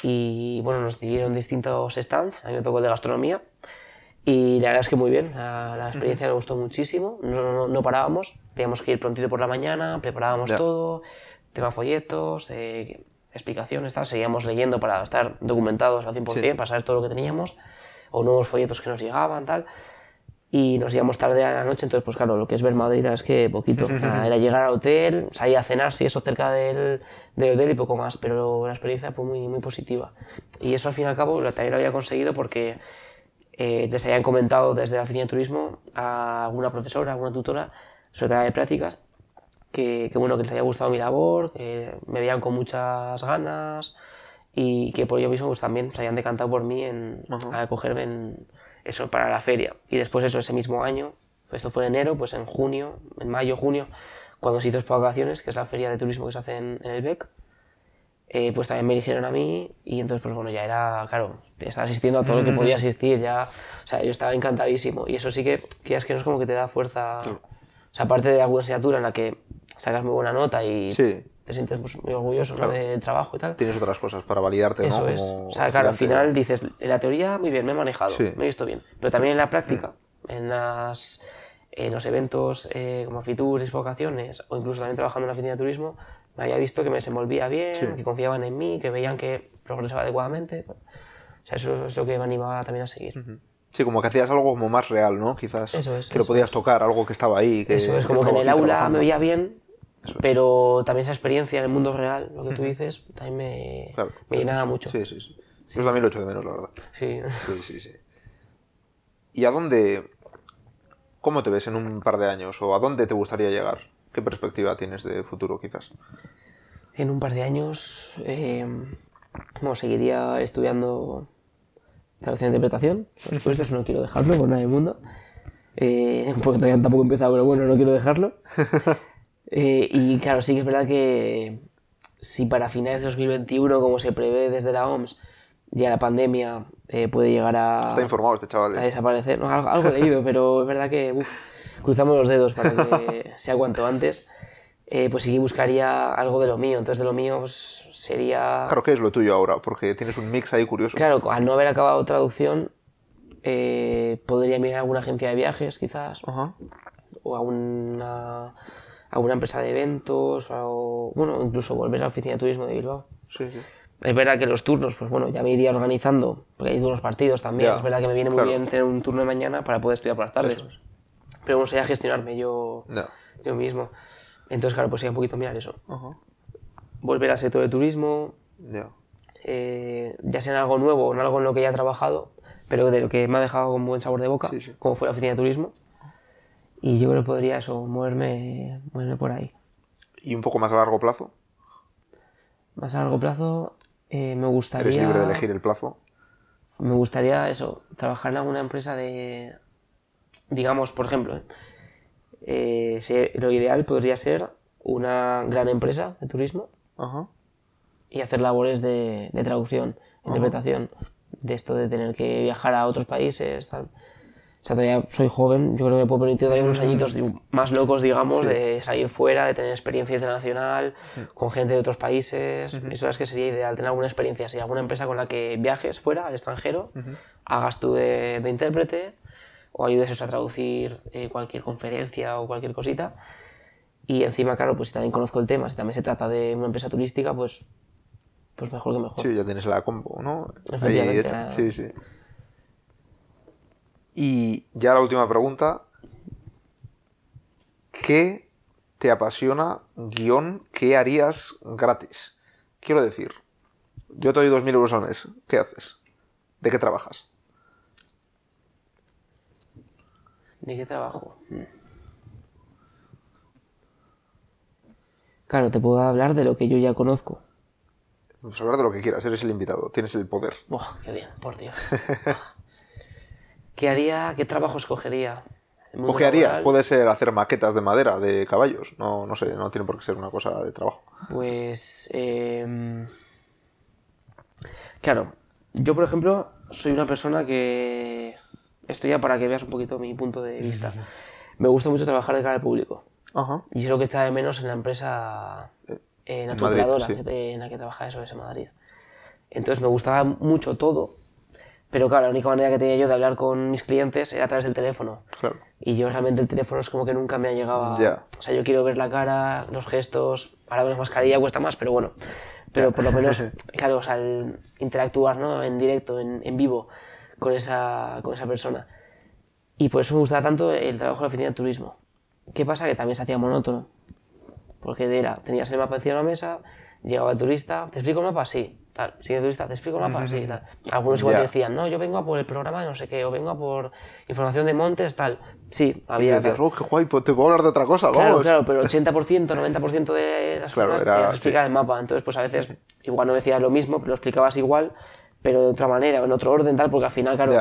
Y bueno, nos dieron distintos stands, a mí me tocó el de gastronomía. Y la verdad es que muy bien, la, la experiencia me gustó muchísimo. No, no, no parábamos, teníamos que ir prontito por la mañana, preparábamos Ya. todo, tema folletos, eh, explicaciones, tal. Seguíamos leyendo para estar documentados al 100%, Sí. para saber todo lo que teníamos, o nuevos folletos que nos llegaban, tal. Y nos íbamos tarde a la noche, entonces, pues claro, lo que es ver Madrid es que poquito. Nada, Era llegar al hotel, salir a cenar, si eso, cerca del, del hotel y poco más, pero la experiencia fue muy, muy positiva. Y eso al fin y al cabo lo- también lo había conseguido porque eh, les habían comentado desde la oficina de turismo a alguna profesora, alguna tutora, sobre la de prácticas, que, que, bueno, que les había gustado mi labor, que me veían con muchas ganas y que por ello mismo pues, también se habían decantado por mí en a acogerme en eso para la feria. Y después eso, ese mismo año, esto fue en enero, pues en junio, en mayo, junio, cuando se hizo Expo Vacaciones, que es la feria de turismo que se hace en, en el BEC, eh, pues también me eligieron a mí y entonces pues bueno, ya era, claro, estaba asistiendo a todo lo que podía asistir, ya, o sea, yo estaba encantadísimo y eso sí que, que es que no es como que te da fuerza, o sea, aparte de alguna asignatura en la que sacas muy buena nota y Sí. Te sientes pues, muy orgulloso ¿no? del trabajo y tal. Tienes otras cosas para validarte, Eso ¿no? es. Como O sea, claro, al final dices, en la teoría, muy bien, me he manejado, Sí. me he visto bien. Pero también en la práctica, en, las, en los eventos eh, como Fitur, vocaciones, o incluso también trabajando en la oficina de turismo, me había visto que me desenvolvía bien, que confiaban en mí, que veían que progresaba adecuadamente. O sea, eso es lo que me animaba también a seguir. Sí, como que hacías algo como más real, ¿no? Quizás. Eso es, Que lo eso podías tocar, algo que estaba ahí. Que, Eso es, que como que en el aula trabajando. me veía bien, pero también esa experiencia en el mundo real, lo que tú dices, también me, Claro, me llenaba mucho. Sí, sí, sí. Yo también lo echo de menos, la verdad. Sí. Sí, sí, sí. ¿Y a dónde... ¿Cómo te ves en un par de años? ¿O a dónde te gustaría llegar? ¿Qué perspectiva tienes de futuro, quizás? En un par de años, eh, bueno, seguiría estudiando traducción e interpretación. Por supuesto, eso no quiero dejarlo por nada del mundo. Eh, porque todavía tampoco he empezado, pero bueno, no quiero dejarlo. Eh, y claro, sí que es verdad que si para finales de 2021, como se prevé desde la OMS, ya la pandemia eh, puede llegar a, Está informado este chaval. a ¿eh? desaparecer. No, algo, algo he leído, pero es verdad que uf, cruzamos los dedos para que sea cuanto antes. Eh, pues sí que buscaría algo de lo mío. Entonces, de lo mío pues, sería. Claro, ¿qué es lo tuyo ahora? Porque tienes un mix ahí curioso. Claro, al no haber acabado traducción, eh, podría mirar a alguna agencia de viajes, quizás, Ajá. o a una, a una empresa de eventos, o bueno, incluso volver a la oficina de turismo de Bilbao. Sí, sí. Es verdad que los turnos, pues bueno, ya me iría organizando, porque hay unos partidos también. Ya, es verdad que me viene muy bien tener un turno de mañana para poder estudiar por las tardes. Es. Pero bueno, sería gestionarme yo, Ya. yo mismo. Entonces, claro, pues sería un poquito mirar eso. Ajá. Volver al sector de turismo, Ya. eh, ya sea en algo nuevo o en algo en lo que ya he trabajado, pero de lo que me ha dejado con buen sabor de boca, Sí, sí. como fue la oficina de turismo. Y yo creo que podría eso, moverme, moverme por ahí. ¿Y un poco más a largo plazo? Más a largo plazo, eh, me gustaría... Eres libre de elegir el plazo. Me gustaría eso, trabajar en alguna empresa de, digamos, por ejemplo, ¿eh? Eh, se- lo ideal podría ser una gran empresa de turismo Ajá. y hacer labores de, de traducción, interpretación, de esto de tener que viajar a otros países, tal. O sea, todavía soy joven, yo creo que me puedo permitir todavía unos añitos más locos, digamos, de salir fuera, de tener experiencia internacional, con gente de otros países. Eso es que sería ideal, tener alguna experiencia así, alguna empresa con la que viajes fuera, al extranjero, hagas tú de, de intérprete o ayudes a traducir eh, cualquier conferencia o cualquier cosita. Y encima, claro, pues si también conozco el tema, si también se trata de una empresa turística, pues, pues mejor que mejor. Sí, ya tienes la combo, ¿no? Ahí hecha. la- Sí, sí. Y ya la última pregunta. ¿Qué te apasiona, guion, qué harías gratis? Quiero decir, yo te doy 2.000 euros al mes. ¿Qué haces? ¿De qué trabajas? ¿De qué trabajo? Claro, te puedo hablar de lo que yo ya conozco. Pues hablar de lo que quieras, eres el invitado, tienes el poder. Buah, qué bien, por Dios. ¿Qué haría? ¿Qué trabajo escogería? ¿El mundo ¿O qué harías? laboral? Puede ser hacer maquetas de madera, de caballos. No, no sé, no tiene por qué ser una cosa de trabajo. Pues. em, Claro, yo por ejemplo soy una persona que. Esto ya para que veas un poquito mi punto de vista. Me gusta mucho trabajar de cara al público. Ajá. Y es lo que echaba de menos en la empresa, en la en Madrid, tuteladora sí. que- en la que trabajaba eso es en Madrid. Entonces me gustaba mucho todo, pero claro, la única manera que tenía yo de hablar con mis clientes era a través del teléfono. Claro. Y yo realmente el teléfono es como que nunca me ha llegado a... Ya. O sea, yo quiero ver la cara, los gestos, ahora con la mascarilla cuesta más, pero bueno. Pero por lo menos, claro, o sea, el interactuar, ¿no? En directo, en, en vivo, con esa, con esa persona. Y por eso me gustaba tanto el trabajo en la oficina de turismo. ¿Qué pasa? Que también se hacía monótono. Porque era, tenías el mapa encima de la mesa, llegaba el turista, ¿te explico el mapa? Sí. Tal. Siguiente turista, ¿te explico el mapa? Sí. Tal. Algunos igual te decían, no, yo vengo a por el programa de no sé qué, o vengo a por información de montes, tal. Sí, Y había... decías, oh, qué guay, pues te puedo hablar de otra cosa, Claro, vamos. claro, pero 80%, 90% de las Claro, cosas era- te las explicaba el mapa. Entonces, pues a veces igual no decías lo mismo, pero lo explicabas igual, pero de otra manera, en otro orden, tal, porque al final, claro,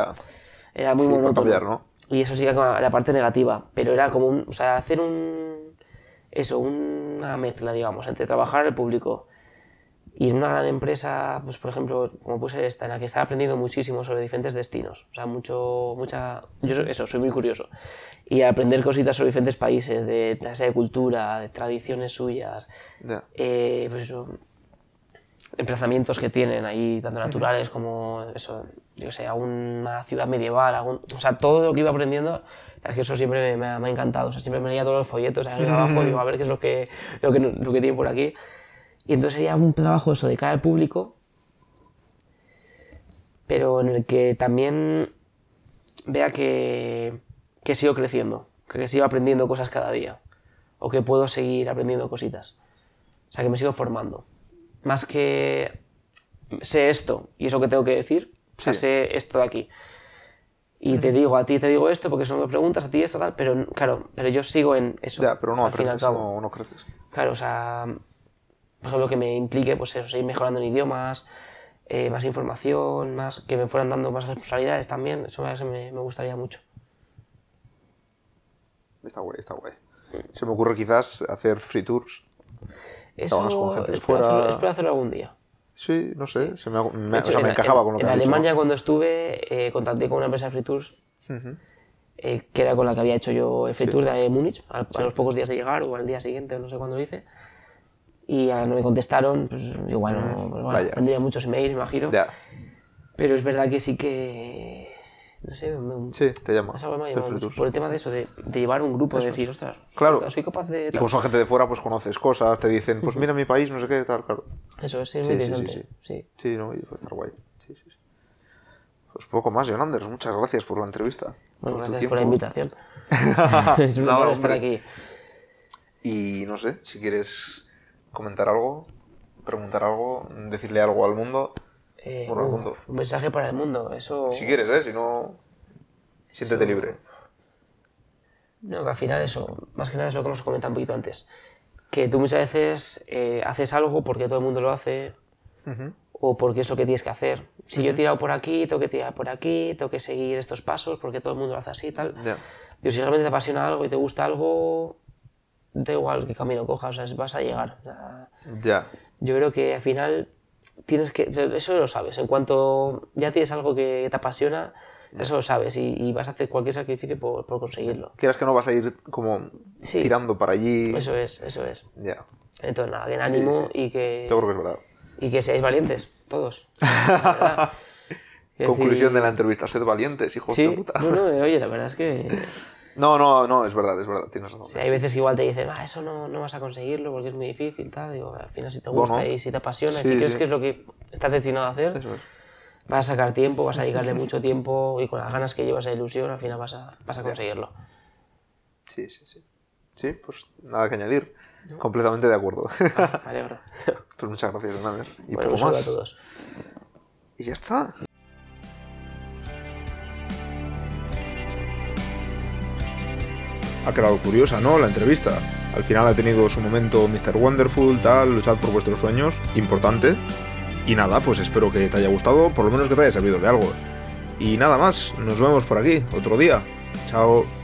era muy Sí, para monótono. cambiar, ¿no? Y eso sí que era la parte negativa, pero era como un, o sea, hacer un, eso, una mezcla, digamos, entre trabajar al público Y en una gran empresa, pues por ejemplo, como puede ser esta, en la que estaba aprendiendo muchísimo sobre diferentes destinos. O sea, mucho, mucha... Yo so- eso, soy muy curioso. Y aprender cositas sobre diferentes países, de tasa de cultura, de tradiciones suyas, Ya. eh, pues eso, emplazamientos que tienen ahí, tanto naturales como eso, yo sé, a una ciudad medieval, algún- o sea, todo lo que iba aprendiendo, es que eso siempre me, me ha, me ha encantado, o sea, siempre me leía todos los folletos ahí abajo, digo, a ver qué es lo que, lo que, lo que tiene por aquí. Y entonces sería un trabajo eso de cara al público, pero en el que también vea que, que sigo creciendo, que sigo aprendiendo cosas cada día, o que puedo seguir aprendiendo cositas. O sea, que me sigo formando. Más que sé esto y eso que tengo que decir, o sea, Sí. sé esto de aquí. Y te digo, a ti te digo esto porque eso me preguntas, a ti esto tal, pero claro, pero yo sigo en eso. Ya, pero no al fin y al cabo. no, no creces. Claro, o sea, por ejemplo, que me implique, pues eso, seguir mejorando en idiomas, eh, más información, más, que me fueran dando más responsabilidades también, eso me, me, me gustaría mucho. Está guay, está guay. Se me ocurre quizás hacer free tours. Eso con gente espero, fuera. hacerlo, espero hacerlo algún día. Sí, no sé, se me, me- De o hecho, sea, me en- encajaba en- con lo que En has dicho, Alemania, ¿no? cuando estuve, eh, contacté con una empresa de free tours, eh, que era con la que había hecho yo el free tour de Múnich, al- a, los pocos días de llegar o al día siguiente, no sé cuándo lo hice. Y a no me contestaron, pues igual no, pues, bueno, vaya. tendría muchos emails, me imagino. Ya, Pero es verdad que sí que. No sé, me, sí, te tours. Por el tema de eso, de, de llevar un grupo, de decir, ostras, Claro. soy capaz de. Y tal". como son gente de fuera, pues conoces cosas, te dicen, pues mira mi país, no sé qué, tal, claro. Eso es, es Sí, muy sí, sí, interesante. Sí, Sí, no, y puede estar guay. Sí, sí, sí. Pues poco más, Jonander, muchas gracias por la entrevista. Bueno, por tu gracias por la invitación. es un Nada, honor estar aquí. Y no sé, si quieres comentar algo, preguntar algo, decirle algo al mundo, Eh, Bueno, al uh, mundo. Un mensaje para el mundo, eso. si quieres, ¿eh? Si no, siéntete Eso- libre. No, que al final eso, más que nada es lo que hemos comentado un poquito antes. Que tú muchas veces eh, haces algo porque todo el mundo lo hace o porque es lo que tienes que hacer. Si yo he tirado por aquí, tengo que tirar por aquí, tengo que seguir estos pasos porque todo el mundo lo hace así y tal. Ya. Digo, si realmente te apasiona algo y te gusta algo, da igual qué camino cojas, o sea, vas a llegar. Ya. yo creo que al final tienes que. Eso lo sabes. En cuanto ya tienes algo que te apasiona, eso lo sabes y, y vas a hacer cualquier sacrificio por, por conseguirlo. Quieras que no vas a ir como Sí. tirando para allí. Eso es, eso es. Ya. Entonces, nada, que ánimo y que. Yo creo que es verdad. Y que seáis valientes, todos. Conclusión decir- de la entrevista, sed valientes, hijos Sí, de puta. no, no, oye, la verdad es que No, no, no, es verdad, es verdad, tienes razón. sí, hay veces que igual te dicen, ah, eso no, no vas a conseguirlo porque es muy difícil, tal. Digo, al final si te gusta Bueno, y si te apasiona y sí, si crees sí. que es lo que estás destinado a hacer, Eso es. vas a sacar tiempo, vas a dedicarle mucho tiempo y con las ganas que llevas a ilusión, al final vas a, vas a conseguirlo. Sí, sí, sí. Sí, pues nada que añadir. Completamente de acuerdo. Me alegro. pues muchas gracias, Jonander. Y bueno, poco más. a todos. Y ya está. Ha quedado curiosa, ¿no? La entrevista. Al final ha tenido su momento Mr. Wonderful, tal, luchad por vuestros sueños, importante. Y nada, pues espero que te haya gustado, por lo menos que te haya servido de algo. Y nada más, nos vemos por aquí, otro día. Chao.